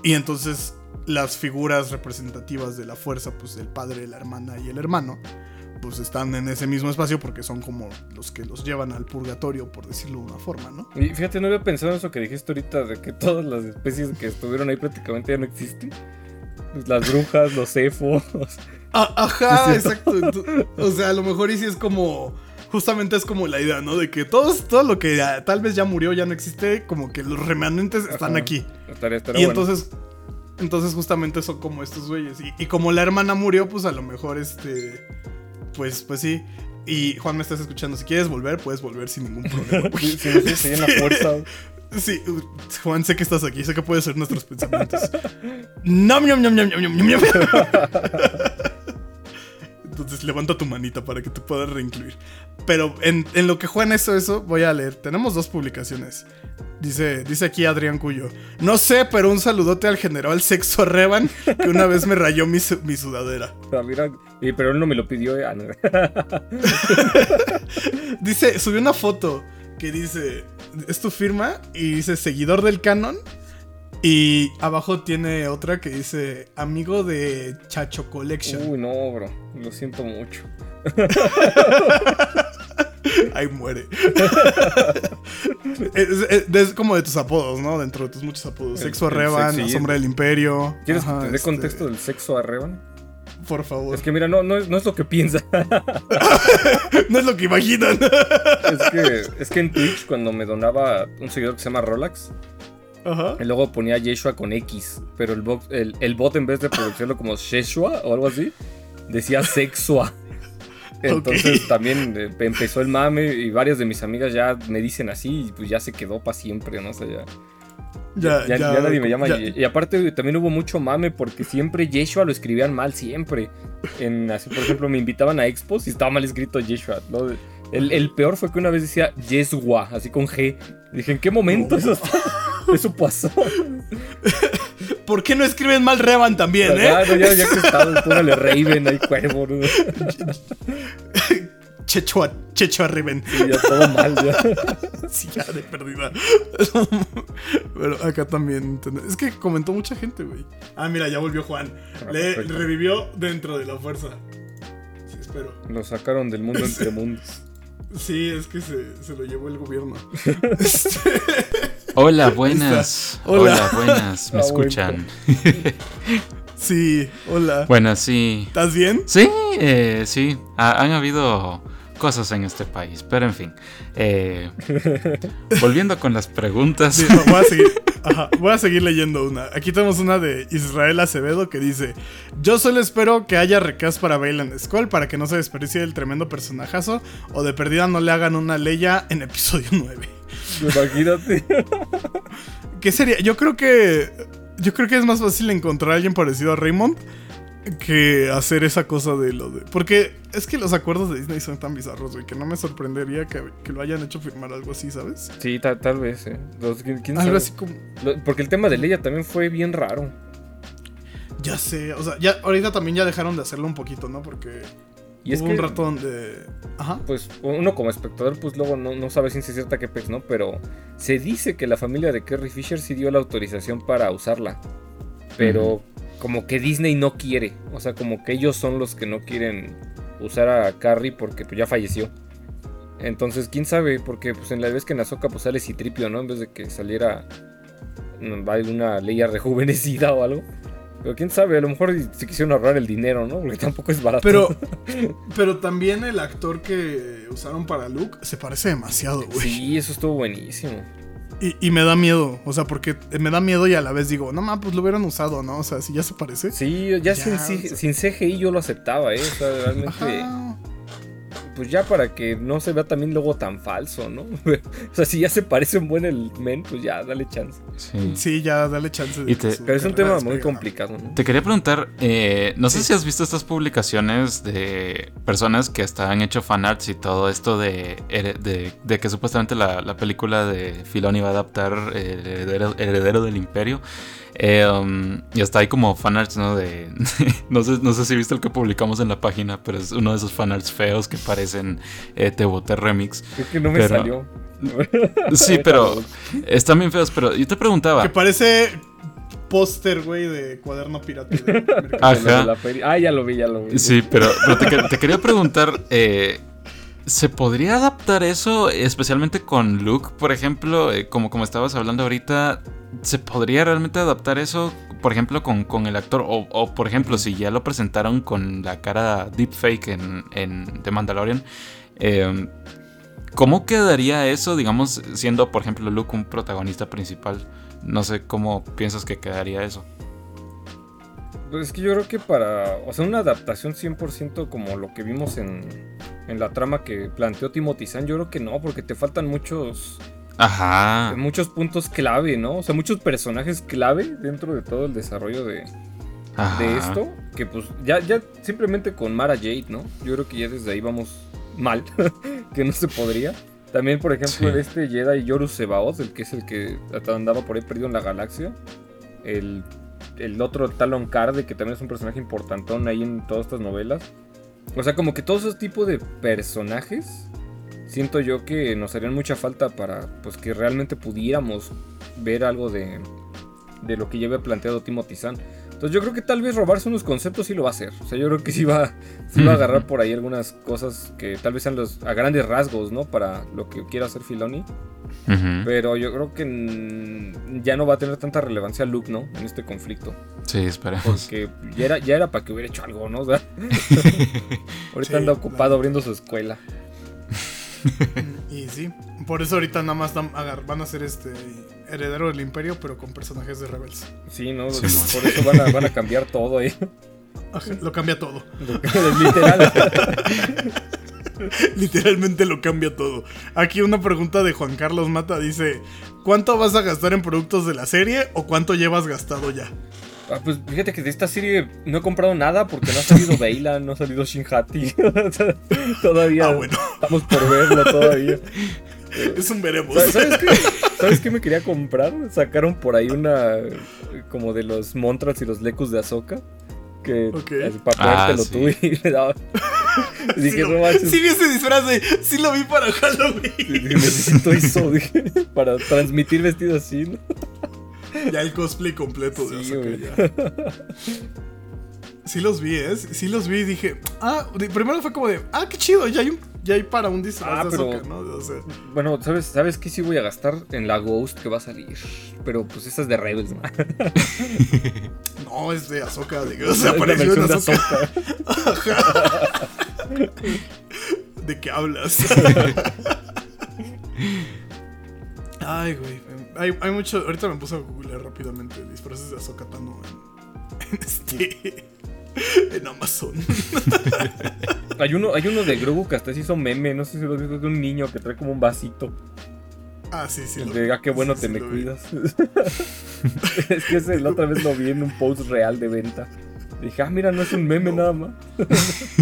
Y entonces las figuras representativas de la fuerza, pues el padre, la hermana y el hermano, pues están en ese mismo espacio porque son como los que los llevan al purgatorio, por decirlo de una forma, ¿no? Y fíjate, no había pensado en eso que dijiste ahorita, de que todas las especies que estuvieron ahí prácticamente ya no existen. Pues Las brujas, los cefos. Ah, ajá, exacto. O sea, a lo mejor y sí es como. Justamente es como la idea, ¿no? De que todos, todo lo que ya- tal vez ya murió, ya no existe, como que los remanentes están Ajá. aquí. Estaría, estaría y bueno. entonces. Entonces, justamente son como estos güeyes. Y, y como la hermana murió, pues a lo mejor este. Pues, pues sí. Y Juan, me estás escuchando. Si quieres volver, puedes volver sin ningún problema. Sí, sí, sí, sí, en la fuerza. Sí, Juan, sé que estás aquí, sé que puedes ser nuestros pensamientos. Nom, nom, nom, nom, nom, nom, nom. Entonces levanta tu manita para que te puedas reincluir. Pero en, en lo que Juan hizo eso, voy a leer. Tenemos dos publicaciones. Dice, dice aquí Adrián Cuyo. No sé, pero un saludote al general Sexo Revan que una vez me rayó mi, mi sudadera. Ah, mira, y- pero él no me lo pidió. eh. Ah, no. Dice, subió una foto que dice, es tu firma y dice seguidor del canon. Y abajo tiene otra que dice amigo de Chacho Collection. Uy, no, bro. Lo siento mucho. Ahí muere. es, es- es como de tus apodos, ¿no? Dentro de tus muchos apodos. El- Sexo sexy, La Sombra del Imperio. ¿Quieres Ajá, que te dé este, contexto del sexo a Revan? Por favor. Es que mira, no, no, es, no es lo que piensa. no es lo que imaginan. es, que, es que en Twitch, cuando me donaba un seguidor que se llama Rolax, Ajá. y luego ponía Yeshua con X, pero el bot, el, el bot en vez de pronunciarlo como Sheshua o algo así, decía Sexua. Entonces también eh, empezó el mame y varias de mis amigas ya me dicen así y pues ya se quedó para siempre, no sé, ya. Ya, Ya, ya nadie me llama. Ye- Y, aparte también hubo mucho mame porque siempre Yeshua lo escribían mal, siempre. En, así, por ejemplo, me invitaban a expos y estaba mal escrito Yeshua. ¿no? El, el peor fue que una vez decía Yeshua, así con G. Y dije, ¿en qué momento eso, está- eso pasó? ¿Por qué no escriben mal Revan también, eh? Claro, ya, ya que estaba, póngale Raven, ahí cuervo. Chechua, Chechua Riven. Y ya todo mal, ya. Sí, ya de perdida. Pero acá también. Es que comentó mucha gente, güey. Ah, mira, ya volvió Juan. Ah, Le perfecto. revivió dentro de la fuerza. Sí, espero. Lo sacaron del mundo entre mundos. Sí, es que se, se lo llevó el gobierno. Este, Hola, buenas. Hola. Hola. buenas. ¿Me Ah, escuchan? sí, hola. Buenas, sí. ¿Estás bien? Sí, eh, sí. Ha- han habido cosas en este país, pero en fin. Eh, volviendo con las preguntas. Sí, no, voy a seguir. Ajá, voy a seguir leyendo una. Aquí tenemos una de Israel Acevedo que dice: Yo solo espero que haya recast para Bailan Skull para que no se desperdicie el tremendo personajazo o de perdida no le hagan una leya en episodio 9. Imagínate. ¿Qué sería? Yo creo que. Yo creo que es más fácil encontrar a alguien parecido a Raymond que hacer esa cosa de lo de. Porque es que los acuerdos de Disney son tan bizarros, güey, que no me sorprendería que, que lo hayan hecho firmar algo así, ¿sabes? Sí, ta- tal vez, eh. Los- ¿quién- Algo sabe? así como. Lo- Porque el tema de Leia también fue bien raro. Ya sé, o sea, ya ahorita también ya dejaron de hacerlo un poquito, ¿no? Porque Y es que, un rato donde. Ajá. pues, uno como espectador, pues luego no, no sabe ciencia cierta qué pez, ¿no? Pero se dice que la familia de Carrie Fisher sí dio la autorización para usarla. Pero como que Disney no quiere. O sea, como que ellos son los que no quieren usar a Carrie porque pues, ya falleció. Entonces, quién sabe, porque pues en la vez que en Azoka pues sale Citripio, ¿no? En vez de que saliera mm, alguna Leia rejuvenecida o algo. Pero quién sabe, a lo mejor se quisieron ahorrar el dinero, ¿no? Porque tampoco es barato. Pero, pero también el actor que usaron para Luke se parece demasiado, güey. Sí, eso estuvo buenísimo. Y, y me da miedo, o sea, porque me da miedo y a la vez digo, no mames, pues lo hubieran usado, ¿no? O sea, si ya se parece. Sí, ya, Ya, sin, o sea- sin CGI yo lo aceptaba, ¿eh? O sea, realmente, Ajá. Pues ya para que no se vea también luego tan falso, ¿no? o sea, si ya se parece un buen el men, pues ya, dale chance. Sí. Sí, ya dale chance de te- Pero es un tema muy complicado, ¿no? Te quería preguntar, eh, no sé Sí. si has visto estas publicaciones de personas que hasta han hecho fanarts y todo esto de, de, de que supuestamente la, la película de Filoni va a adaptar eh, el heredero, heredero del imperio. Eh, um, y hasta hay como fanarts, ¿no? De, no, sé, no sé si viste el que publicamos en la página, pero es uno de esos fanarts feos que parecen eh, Tebote Remix. Creo que no me Pero- salió. Sí, pero están bien feos. Pero yo te preguntaba, Que parece póster, güey, de cuaderno pirata. Ajá. Lo de la feria. Ah, ya lo vi, ya lo vi. Sí, pero, te, te quería preguntar, eh, ¿se podría adaptar eso, especialmente con Luke, por ejemplo, eh, como, como estabas hablando ahorita? ¿Se podría realmente adaptar eso, por ejemplo, con, con el actor? O, por ejemplo, si ya lo presentaron con la cara deepfake en, en The Mandalorian, eh, ¿cómo quedaría eso, digamos, siendo, por ejemplo, Luke un protagonista principal? No sé cómo piensas que quedaría eso. Pues es que yo creo que para, o sea, una adaptación 100% como lo que vimos en, en la trama que planteó Timothy Zahn, yo creo que no, porque te faltan muchos, Ajá. muchos puntos clave, ¿no? O sea, muchos personajes clave dentro de todo el desarrollo de, de esto, que pues ya, ya simplemente con Mara Jade, ¿no? Yo creo que ya desde ahí vamos mal, que no se podría. También, por ejemplo, Sí. este Jedi Yoru Sebaoth, el que es el que andaba por ahí perdido en la galaxia. El, el otro Talon Card, que también es un personaje importantón ahí en todas estas novelas. O sea, como que todos esos tipos de personajes, siento yo que nos harían mucha falta para pues que realmente pudiéramos ver algo de, de lo que había planteado Timothy Zahn. Entonces yo creo que tal vez robarse unos conceptos sí lo va a hacer. O sea, yo creo que sí va, sí va a agarrar por ahí algunas cosas que tal vez sean los, a grandes rasgos, ¿no? Para lo que quiera hacer Filoni. Pero yo creo que ya no va a tener tanta relevancia Luke, ¿no? En este conflicto. Sí, esperemos. Porque ya era, ya era para que hubiera hecho algo, ¿no? O sea, ahorita Sí, anda ocupado abriendo su escuela. Y sí, por eso ahorita nada más van a ser este heredero del imperio, pero con personajes de Rebels. Sí, ¿no? Sí, Por eso van a, van a cambiar todo ahí. Ajá, Lo cambia todo. Literal. Literalmente lo cambia todo. Aquí una pregunta de Juan Carlos Mata dice: ¿Cuánto vas a gastar en productos de la serie o cuánto llevas gastado ya? Ah, pues fíjate que de esta serie no he comprado nada porque no ha salido Veila, no ha salido Shinhati. todavía Ah, bueno. estamos por verlo todavía. Es un veremos. ¿Sabes ¿Sabes qué? ¿Sabes qué me quería comprar? Sacaron por ahí una como de los Montras y los Lecus de Azoka. Que Ok. así, para Ah, ponértelo sí. tú y le daba. Y Sí, dije, lo- no manches, sí vi ese disfraz de. Sí lo vi para Halloween. dije, necesito eso, dije, para transmitir vestido así, ¿no? Ya el cosplay completo de Sí, ya. Sí los vi, ¿eh? Sí los vi y dije. Ah, primero fue como de. Ah, qué chido, ya hay, un, ya hay para un disfraz Ah, de pero- Ahsoka, ¿no? O sea, Bueno, ¿sabes, ¿sabes qué sí voy a gastar? En la Ghost que va a salir. Pero pues esa es de Rebels, ¿no? no, es de Ahsoka. De, o sea, apareció en de. Ahsoka. ¿De qué hablas? Ay, güey. Hay, hay mucho. Ahorita me puse a googlear rápidamente disfraces de Ahsoka Tano en, en este. En Amazon. Hay uno, hay uno de Grogu que hasta se hizo meme, no sé si lo visto, de un niño que trae como un vasito. Ah, sí, sí. De, vi. ah, qué bueno Sí, te sí, me cuidas. es que ese, la otra vez lo vi en un post real de venta. Dije, ah, mira, no es un meme nada más.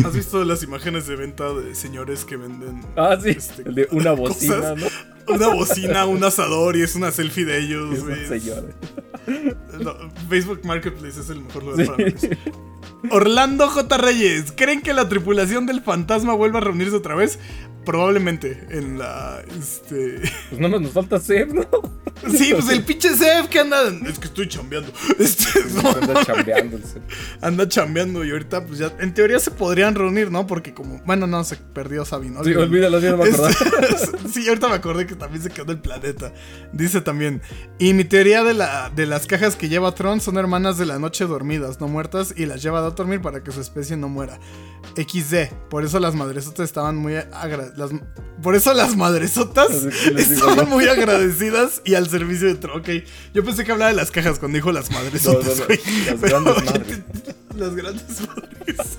¿Has visto las imágenes de venta de señores que venden Ah, sí, Este, de una bocina, cosas. ¿no? Una bocina, un asador y es una selfie de ellos? No, Facebook Marketplace es el mejor lugar Sí. para eso. Orlando J. Reyes, ¿creen que la tripulación del fantasma vuelva a reunirse otra vez? Probablemente en la. Este. Pues nada más nos falta Seb, ¿no? Sí, pues el pinche Sef que anda. Es que estoy chambeando. Este, no, Anda chambeando el anda chambeando y ahorita, pues ya. En teoría se podrían reunir, ¿no? Porque como. Bueno, no, se perdió Sabino. Sí, olvídalo, ya no me acordaba. Este, sí, ahorita me acordé que también se quedó el planeta. Dice también. Y mi teoría de, la, de las cajas que lleva Tron son hermanas de la noche dormidas, no muertas, y las lleva a dormir para que su especie no muera. XD. Por eso las madresotas estaban muy agra- las- Por eso las madresotas estaban muy agradecidas y al servicio de Tron. Ok. Yo pensé que hablaba de las cajas cuando dijo las madresotas, No, no, no, las Pero grandes madres. Las grandes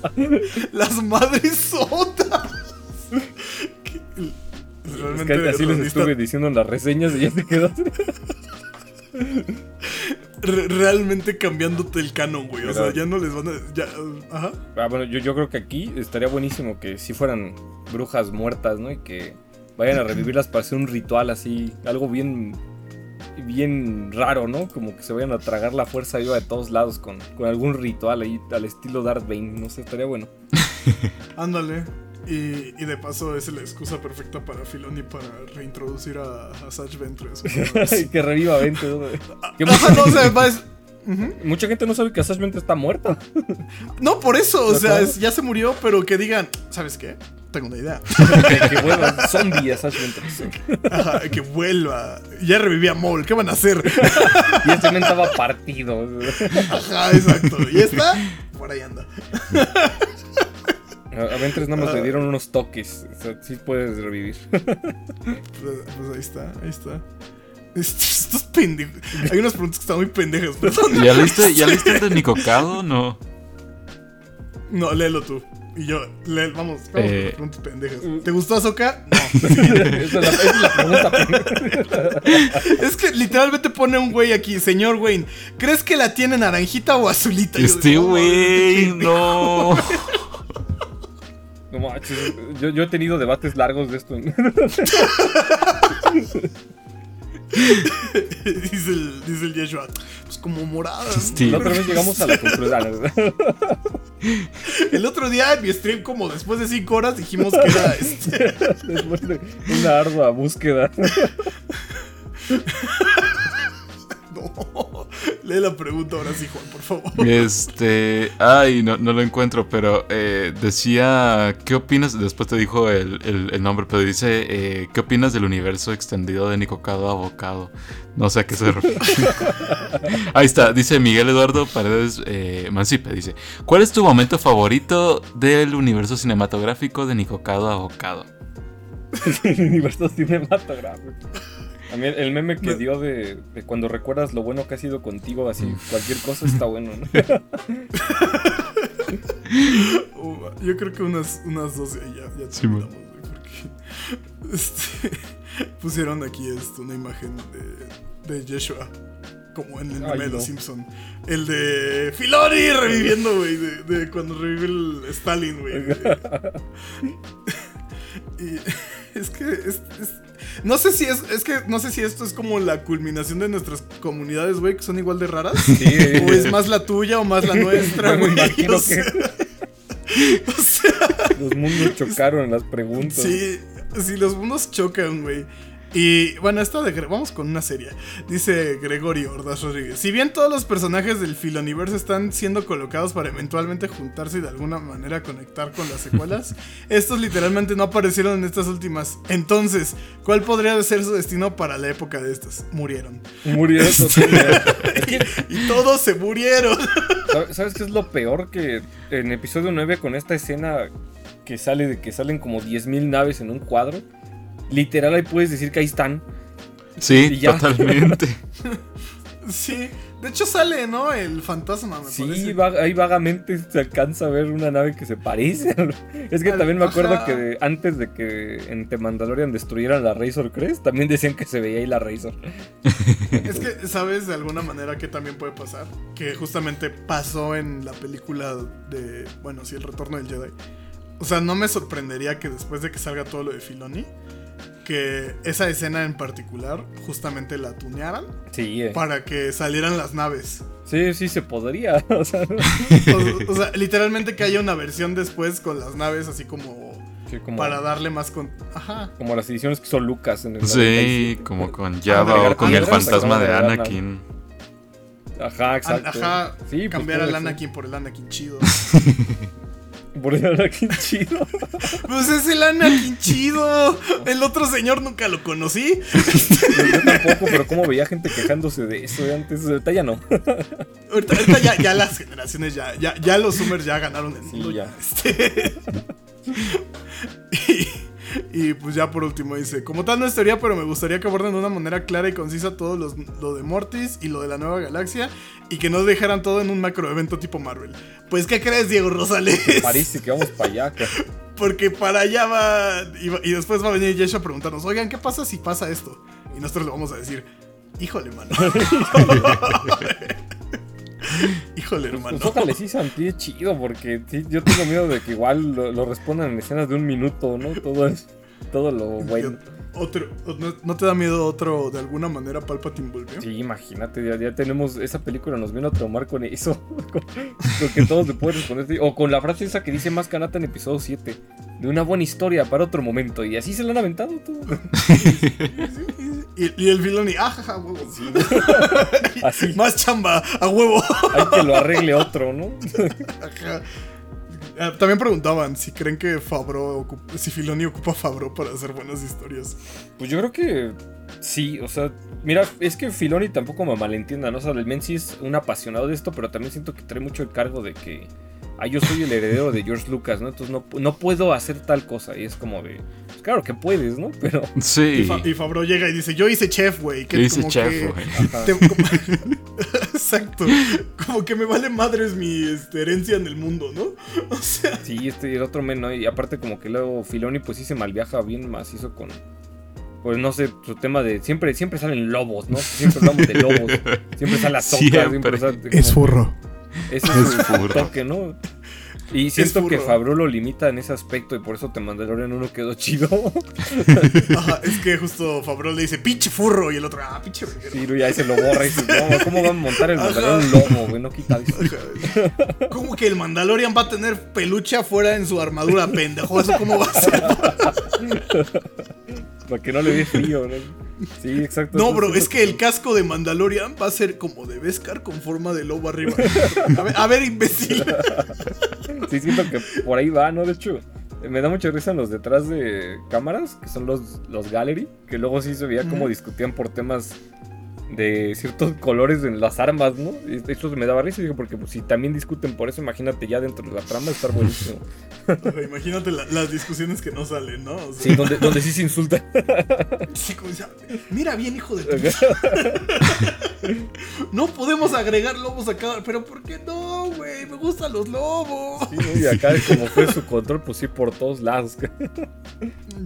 madres. las madresotas. Que- Es Realmente que así les estuve diciendo en las reseñas y ya te re- realmente cambiándote el canon, güey. O sea, ya no les van a. Ya, ajá. Ah, bueno, yo, yo creo que aquí estaría buenísimo que si fueran brujas muertas, ¿no? Y que vayan a revivirlas para hacer un ritual así, algo bien bien raro, ¿no? Como que se vayan a tragar la fuerza viva de todos lados con, con algún ritual ahí al estilo Darth Bane, no sé, estaría bueno. Ándale. Y, y de paso es la excusa perfecta para Filoni para reintroducir a, a Satch Ventress. Que reviva Ajá, mucha, no, o sea, va- es- Ujú. mucha gente no sabe que Asash Ventress está muerta. No, por eso, o sea, es- ya se murió, pero que digan, ¿sabes qué? Tengo una idea. que, que vuelva zombie Asash Ventress. Ajá, que vuelva. Ya revivía a Maul, ¿qué van a hacer? Y este men estaba partido. Ajá, exacto. Y está, por ahí anda. A Ventress nada más le dieron unos toques. O sea, sí puedes revivir. Pues, pues ahí está, ahí está. Estos, pendejos. Hay unas preguntas que están muy pendejas. ¿Ya leíste, ¿Ya leíste el de Nicocado? No. No, léelo tú. Y yo, vamos, vamos con Eh. las preguntas pendejas. ¿Te gustó Azoka? No. esa, es la, esa es la pregunta. es que literalmente pone un güey aquí, señor Wayne. ¿Crees que la tiene naranjita o azulita? Este güey, no. No manches, yo, yo he tenido debates largos de esto. dice, el, dice el Yeshua. Pues como morada. ¿no? Sí. La otra vez llegamos a la conclusión. El otro día en mi stream, como después de 5 horas, dijimos que era este. Después de una ardua búsqueda. No. Lee la pregunta ahora sí, Juan, por favor. Este. Ay, no, no lo encuentro, pero eh, decía. ¿Qué opinas? Después te dijo el, el- el nombre, pero dice. eh, ¿Qué opinas del universo extendido de Nicocado Abocado? No sé a qué se refiere. Ahí está, dice Miguel Eduardo Paredes eh, Mancipe. Dice: ¿Cuál es tu momento favorito del universo cinematográfico de Nicocado Abocado? universo cinematográfico. A mí el, meme que dio de, de cuando recuerdas lo bueno que ha sido contigo, así cualquier cosa está bueno, ¿no? Yo creo que unas, unas dos ya, ya Sí, güey, porque este, pusieron aquí esto, una imagen de, de Yeshua. Como en el meme Ay, de los no. Simpson. El de Filoni reviviendo, güey. De, de cuando revive el Stalin, güey. y es que es, es- no sé si es, es que no sé si esto es como la culminación de nuestras comunidades, güey, que son igual de raras. Sí, O es más la tuya o más la nuestra, güey. imagino O sea, que o sea, los mundos chocaron en las preguntas. Sí, sí, los mundos chocan, güey. Y bueno, esta de vamos con una serie. Dice Gregorio Ordaz Rodríguez. Si bien todos los personajes del Filoniverso están siendo colocados para eventualmente juntarse y de alguna manera conectar con las secuelas, estos literalmente no aparecieron en estas últimas. Entonces, ¿cuál podría ser su destino para la época de estas? Murieron. Murieron totalmente. Y todos se murieron. ¿Sabes- ¿Sabes qué es lo peor? Que en episodio 9 con esta escena que sale de que salen como 10.000 naves en un cuadro, literal ahí puedes decir que ahí están. Sí, totalmente. Sí, de hecho sale, ¿no? El fantasma, me Sí, parece. va- ahí vagamente se alcanza a ver una nave que se parece. es que Al- también me acuerdo ajá. que antes de que en The Mandalorian destruyeran la Razor Crest, también decían que se veía ahí la Razor. Es que, ¿sabes de alguna manera que también puede pasar? Que justamente pasó en la película de, bueno, sí, El Retorno del Jedi. O sea, no me sorprendería que después de que salga todo lo de Filoni, que esa escena en particular justamente la tunearan Sí, eh. para que salieran las naves. sí, sí se podría. O sea, O, o sea, literalmente que haya una versión después con las naves así como sí, como, para darle más con... Ajá. como las ediciones que hizo Lucas en el Sí, 97. como con Java o con el fantasma de Anakin. Ajá, exacto. Ajá. Sí, pues cambiar al. Anakin por el Anakin chido. Por el Anakin chido. Pues es el Anakin chido. El otro señor nunca lo conocí. Yo tampoco, pero como veía gente quejándose de eso de antes, ahorita ya no. Ahorita, ahorita ya, ya las generaciones ya, ya, ya los Zoomers ya ganaron el Sí, mundo. ya. Este. y, y, pues ya por último dice, como tal no es teoría, pero me gustaría que aborden de una manera clara y concisa todo los- lo de Mortis y lo de la nueva galaxia y que no dejaran todo en un macro evento tipo Marvel. Pues ¿qué crees, Diego Rosales? Parece que vamos para allá. Porque para allá va y, después va a venir Yeshua a preguntarnos, oigan, ¿qué pasa si pasa esto? Y nosotros le vamos a decir, híjole, mano. híjole, hermano. Pues ojalá sí sentir chido, porque sí, yo tengo miedo de que igual lo, lo respondan en escenas de un minuto, ¿no? Todo es, todo lo bueno. Otro, ¿no, no te da miedo otro, de alguna manera, Palpatine volvió? Sí, imagínate, ya, ya tenemos, esa película nos vino a traumar con eso. con, con que todos se pueden responder. sí. O con la frase esa que dice más canata en episodio 7. De una buena historia para otro momento. Y así se la han aventado tú. Y, y el Filoni, ah, jaja, huevo. Así. Más chamba, a huevo. Hay que lo arregle otro, ¿no? Ajá. Ah, También preguntaban si creen que Fabro, ocup- si Filoni ocupa Fabro para hacer buenas historias. Pues yo creo que sí, o sea, mira, es que Filoni tampoco me malentienda, ¿no? O sea, el men sí es un apasionado de esto, pero también siento que trae mucho el cargo de que, ah, yo soy el heredero de George Lucas, ¿no? Entonces no, no puedo hacer tal cosa. Y es como de, pues claro que puedes, ¿no? Pero, Y, Sí. Fa- y Fabro llega y dice, yo hice chef, güey. que Yo hice como chef, güey. Exacto. Como que me vale madres mi este, herencia en el mundo, ¿no? O sea, sí, este, el otro men, ¿no? Y aparte como que luego Filoni pues sí se malviaja bien macizo con... Pues no sé, su tema de... Siempre, siempre salen lobos, ¿no? Siempre hablamos de lobos. Siempre sale la toca, Siempre. siempre sale... como- furro. Ese Es es su furro. toque, ¿no? Y siento que furro. Fabro lo limita en ese aspecto y por eso te Mandalorian uno quedó chido. Ajá, es que justo Fabro le dice, pinche furro. Y el otro, ah, pinche verguero". Sí, ya ahí se lo borra y dice, no, ¿cómo va a montar el. Mandalorian lomo, güey? No quita eso. Ajá. ¿Cómo que el Mandalorian va a tener peluche afuera en su armadura, pendejo? ¿Eso cómo va a ser? Para que no le dé frío, ¿no? Sí, exacto. No, bro, es que el casco de Mandalorian va a ser como de Beskar con forma de lobo arriba. A ver, a ver imbécil. Sí, siento que por ahí va, ¿no? De hecho, me da mucha risa en los detrás de cámaras, que son los, los gallery, que luego sí se veía como discutían por temas de ciertos colores en las armas, ¿no? Hecho me daba risa, porque pues, si también discuten por eso, imagínate ya dentro de la trama estar buenísimo. Imagínate la- las discusiones que no salen, ¿no? O sea, Sí, donde, donde sí se insulta. sí, como dice, Mira bien, hijo de tu... No podemos agregar lobos a cada... Pero ¿por qué no, güey? Me gustan los lobos. Sí, ¿no? Y acá como fue su control, pues sí, por todos lados.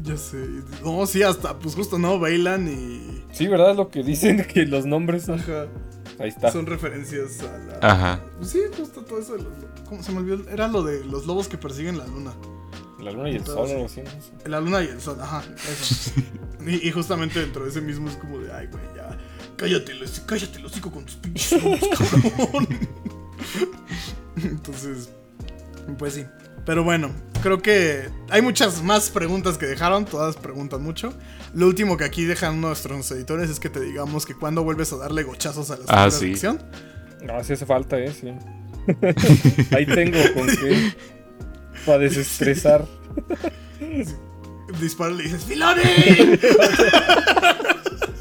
Ya sé. No, sí, hasta, pues justo, ¿no? Bailan y... Sí, ¿verdad? Lo que dicen que los nombres... Ajá. Ahí está. Son referencias a la... Ajá. Pues sí, justo todo eso de los... ¿Cómo se me olvidó? Era lo de los lobos que persiguen la luna. La luna y el sol, algo así, ¿no? Sí. La luna y el sol, ajá, eso. y, y justamente dentro de ese mismo es como de, ay, güey, ya, cállate, cállate, lo hocico con tus pinches lobos, cabrón. Entonces, pues sí. Pero bueno, creo que hay muchas más preguntas que dejaron, todas preguntan mucho. Lo último que aquí dejan nuestros editores es que te digamos que cuando vuelves a darle gochazos a la Ah, segunda sí. sección. No, sí hace falta, ¿eh? Sí. Ahí tengo con qué. Para desestresar. Dispara y le dices, ¡Filoni!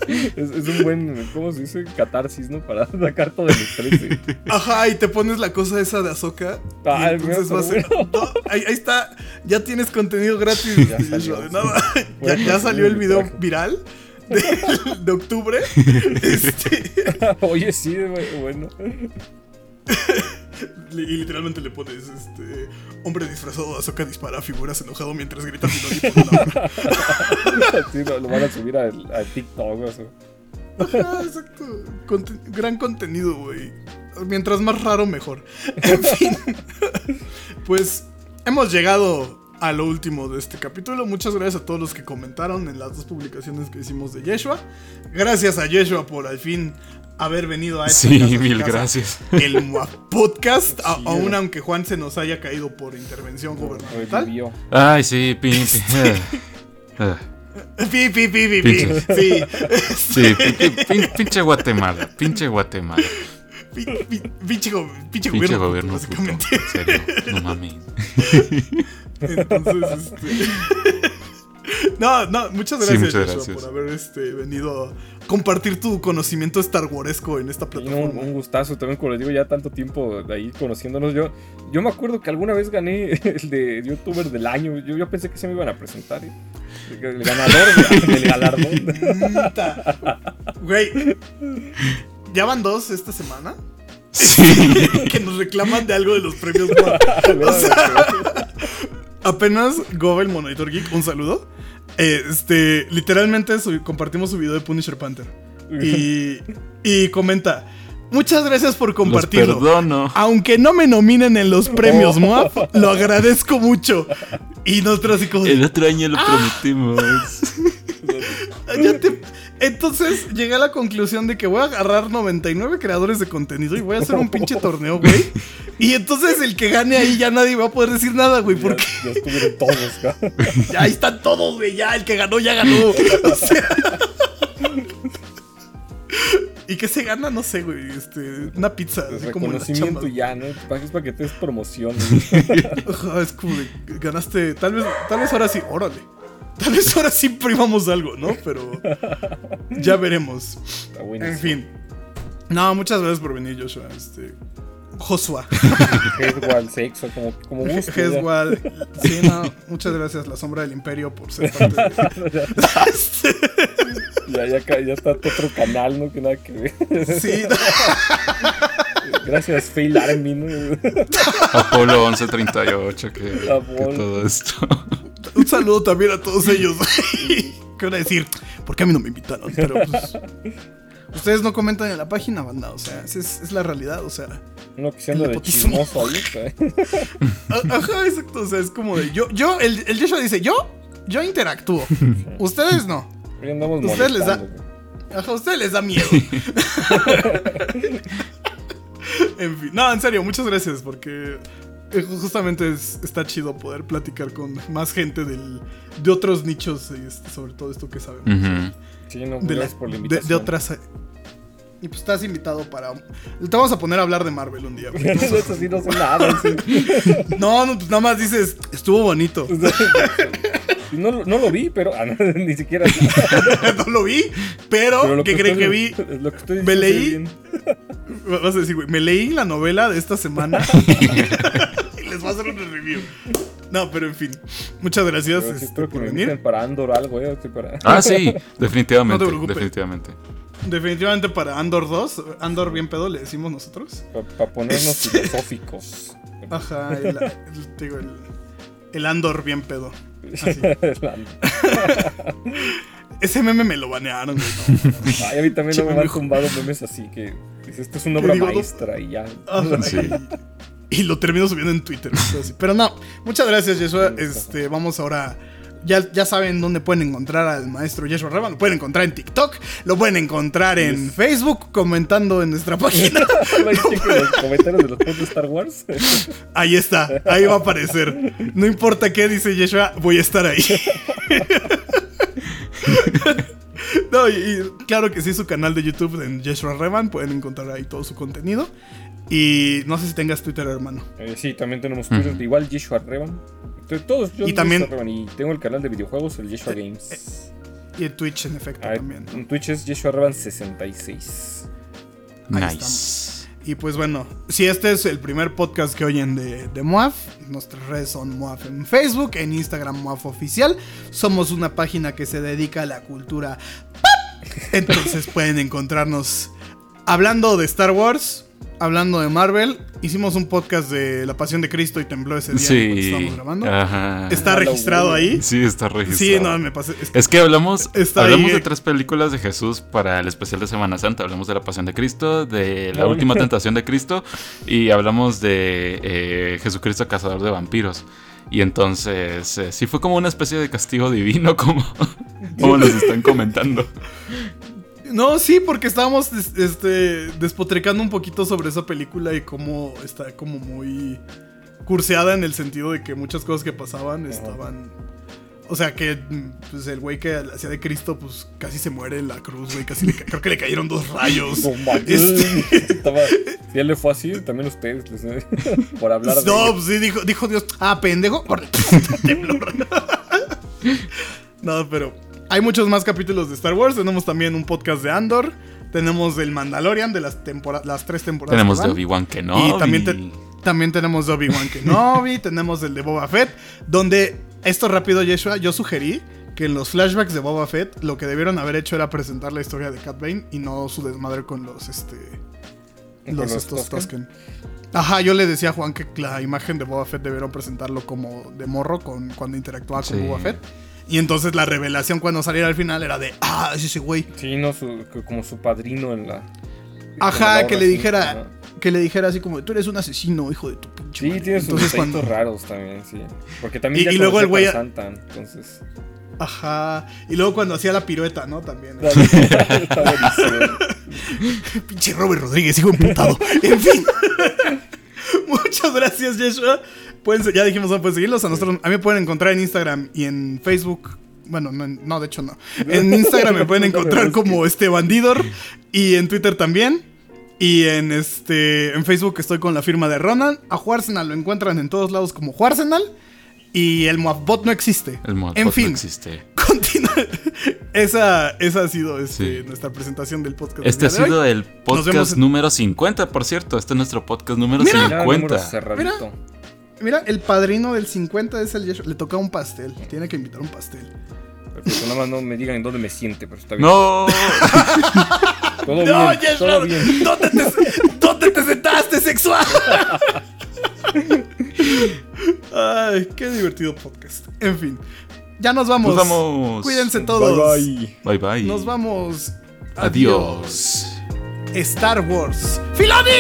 Es, es un buen, ¿cómo se dice? Catarsis, ¿no? Para sacar todo el estrés. Ajá, y te pones la cosa esa de Azoka. Ah, entonces va a ser. No, ahí, ahí está. Ya tienes contenido gratis. Ya salió, Ya, ya el video viral de, de octubre. Este, Oye, sí, bueno. y literalmente le pones este. Hombre disfrazado de Azoka dispara a figuras enojado mientras grita. Sí, lo, lo van a subir al TikTok, o sea. Ajá, exacto. Conten- gran contenido, güey. Mientras más raro, mejor. En fin. pues hemos llegado a lo último de este capítulo. Muchas gracias a todos los que comentaron en las dos publicaciones que hicimos de Yeshua. Gracias a Yeshua por al fin haber venido a esta Sí, casa mil casa, gracias. El Podcast, Sí, aún eh. aunque Juan se nos haya caído por intervención gubernamental. Ay, sí, pinche. Ah, Pi, pi, pi, pi, pi. Pinche. Sí. Sí, pinche, pin- pinche Guatemala. Pinche Guatemala. Pi- pi- Pinche, go- pinche Pinche gobierno, gobierno puto. básicamente. En serio, no mames. Entonces, este. No, no, muchas Sí, gracias, muchas Joshua, gracias. por haber este, venido compartir tu conocimiento Star Waresco en esta plataforma. un gustazo también, como les digo, ya tanto tiempo de ahí conociéndonos. Yo, yo me acuerdo que alguna vez gané el de youtuber del año. Yo, yo pensé que se me iban a presentar. ¿eh? El, ganador de- del galardón. Güey, ya van dos esta semana Sí. que nos reclaman de algo de los premios. Goa. O sea, apenas Gobel Monitor Geek, un saludo. Este, literalmente compartimos su video de Punisher Panther. Y, y comenta. Muchas gracias por Los compartirlo. perdono. Aunque no me nominen en los premios MOAF, lo agradezco mucho. Y nosotros así como El otro año lo Ah. prometimos. ya te- Entonces llegué a la conclusión de que voy a agarrar 99 creadores de contenido y voy a hacer un pinche torneo, güey. Y entonces el que gane ahí ya nadie va a poder decir nada, güey, porque Ya, ya estuvieron todos, cabrón. ya ahí están todos, güey. Ya el que ganó, ya ganó. O sea. ¿Y qué se gana? No sé, güey. Este, una pizza. Así como en las Reconocimiento chambas. ya, ¿no? Pa- Es para que te des promoción. güey. Es como de, ganaste. Tal vez, tal vez ahora sí, órale. Tal vez ahora sí primamos algo, ¿no? Pero ya veremos. Está buenísimo. En fin. No, muchas gracias por venir, Joshua. Este. Joshua. Hezwal, sexo, como, como gusto. ya. Hezwal. Sí, no, muchas gracias, La Sombra del Imperio, por ser parte de. Ya, ya, ca- ya está otro canal, ¿no? Que nada que ver. Sí, Gracias, Fail Army, ¿no? Apolo 1138, que, que todo esto. Un saludo también a todos ellos. ¿Qué van a decir? ¿Por qué a mí no me invitaron? Pero pues. Ustedes no comentan en la página, banda. O sea, es, es la realidad. O sea, Uno que El de chismoso ahí, ¿eh? A- Ajá, exacto. O sea, es como de yo, yo, el, el Joshua dice, yo, yo interactúo. Ustedes no. Ustedes les da-. Ajá, ustedes les da miedo. en fin, no, en serio, muchas gracias porque justamente es- está chido poder platicar con más gente del, de otros nichos y este, sobre todo esto que sabemos. Sí, no, de, la- por la de- invitación. de otras. Y pues estás invitado para. Te vamos a poner a hablar de Marvel un día. güey. Eso sí no sé nada. sí. No, no, pues nada más dices, estuvo bonito. No, lo- no lo vi, pero ah, no, ni siquiera. no lo vi, pero, pero lo ¿qué creen que vi? Lo que estoy Me diciendo leí- bien. Vas a decir, güey, me leí la novela de esta semana les voy a hacer un review. No, pero en fin. Muchas gracias este, por venir. para Andor algo, eh. para... Ah, sí, definitivamente. No te preocupes. definitivamente. Definitivamente para Andor 2, Andor bien pedo le decimos nosotros. Para ponernos filosóficos. Ajá, el, el- digo, el- el Andor bien pedo. Así. Ese meme me lo banearon, güey. no. Ay, a mí también no me me han tumbado memes así que. Esto es una obra maestra y ya. Ajá, Sí. Y lo termino subiendo en Twitter. Pero no, muchas gracias, Yeshua. Este, vamos ahora. Ya, ya saben dónde pueden encontrar al maestro Yeshua Revan. Lo pueden encontrar en TikTok. Lo pueden encontrar en Yes. Facebook comentando en nuestra página. Ahí chequen los comentarios de los posts de Star Wars. Ahí está, ahí va a aparecer. No importa qué dice Yeshua, voy a estar ahí. No, y, y claro que sí, su canal de YouTube en Yeshua Revan. Pueden encontrar ahí todo su contenido. Y no sé si tengas Twitter, hermano. Eh, sí, también tenemos Twitter, igual Yeshua Revan. Todos yo Y también- Revan, y tengo el canal de videojuegos, el Yeshua Games. Y en Twitch, en efecto, Ah, también. en Twitch es Yeshua Revan 66. Ahí Nice. Y pues bueno, si este es el primer podcast que oyen de, de Moaf, nuestras redes son Moaf en Facebook, en Instagram Moaf Oficial. Somos una página que se dedica a la cultura pop. Entonces pueden encontrarnos hablando de Star Wars, hablando de Marvel. Hicimos un podcast de La Pasión de Cristo y tembló ese día cuando Sí. estábamos grabando. Ajá. ¿Está registrado ahí? Sí, está registrado. Sí, no, me pasé. es que- Es que hablamos, hablamos ahí. de tres películas de Jesús para el especial de Semana Santa. Hablamos de la Pasión de Cristo, de la última tentación de Cristo y hablamos de eh, Jesucristo cazador de vampiros. Y entonces eh, sí fue como una especie de castigo divino, como, como nos están comentando. No, sí, porque estábamos este, despotricando un poquito sobre esa película y cómo está como muy curseada en el sentido de que muchas cosas que pasaban estaban... O sea, que pues, el güey que hacía de Cristo, pues casi se muere en la cruz, güey. Casi le creo que le cayeron dos rayos. No. Este- Estaba- si él le fue así, también ustedes, les- por hablar de No, pues sí, dijo, dijo Dios, ah, pendejo. Temblor. no, pero hay muchos más capítulos de Star Wars. Tenemos también un podcast de Andor. Tenemos del Mandalorian de las, tempora- las tres temporadas. Tenemos de. Obi-Wan Kenobi. Y también, te- también tenemos de Obi-Wan Kenobi, tenemos el de Boba Fett, donde, esto rápido, Yeshua, yo sugerí que en los flashbacks de Boba Fett lo que debieron haber hecho era presentar la historia de Cat Bane y no su desmadre con los, este, ¿Con los, estos. Ajá, yo le decía a Juan que la imagen de Boba Fett debieron presentarlo como de morro con, cuando interactuaba con Sí. Boba Fett. Y entonces la revelación cuando saliera al final era de, ah, es ese güey. Sí, no, su- como su padrino en la. Ajá, que le dijera, que le dijera así como, tú eres un asesino, hijo de tu pinche Sí, madre". tiene sus Entonces cuando, raros también, sí. Porque también Y- ya y luego el güey- Santa, entonces. Ajá. Y luego cuando hacía la pirueta, ¿no? También. Pinche Robert Rodríguez, hijo emputado. en fin. Muchas gracias, Yeshua. Pueden, ya dijimos, no pueden seguirlos. A nosotros, a mí me pueden encontrar en Instagram y en Facebook. Bueno, no, no, de hecho no. En Instagram me pueden encontrar como este bandidor. Y en Twitter también. Y en este. En Facebook estoy con la firma de Ronan. A Juarsenal lo encuentran en todos lados como Juarsenal. Y el Moabot no existe. El mod en no fin, existe. continúa. Esa, esa ha sido este, Sí. nuestra presentación del podcast. del Este ha sido el podcast en- número 50, por cierto. Este es nuestro podcast número Mira. Ya, número 50. Mira, el padrino del 50 es el Yeshua. Le toca un pastel. Tiene que invitar un pastel. Perfecto, nada más no me digan en dónde me siente, pero está bien. No. Todo No, bien, Yeshua, todo bien. ¿dónde te, ¿dónde te sentaste, sexual? Ay, qué divertido podcast. En fin, ya nos vamos. Nos vamos. Cuídense todos. Bye bye. Bye bye. Nos vamos. Adiós. Star Wars. ¡Filoni!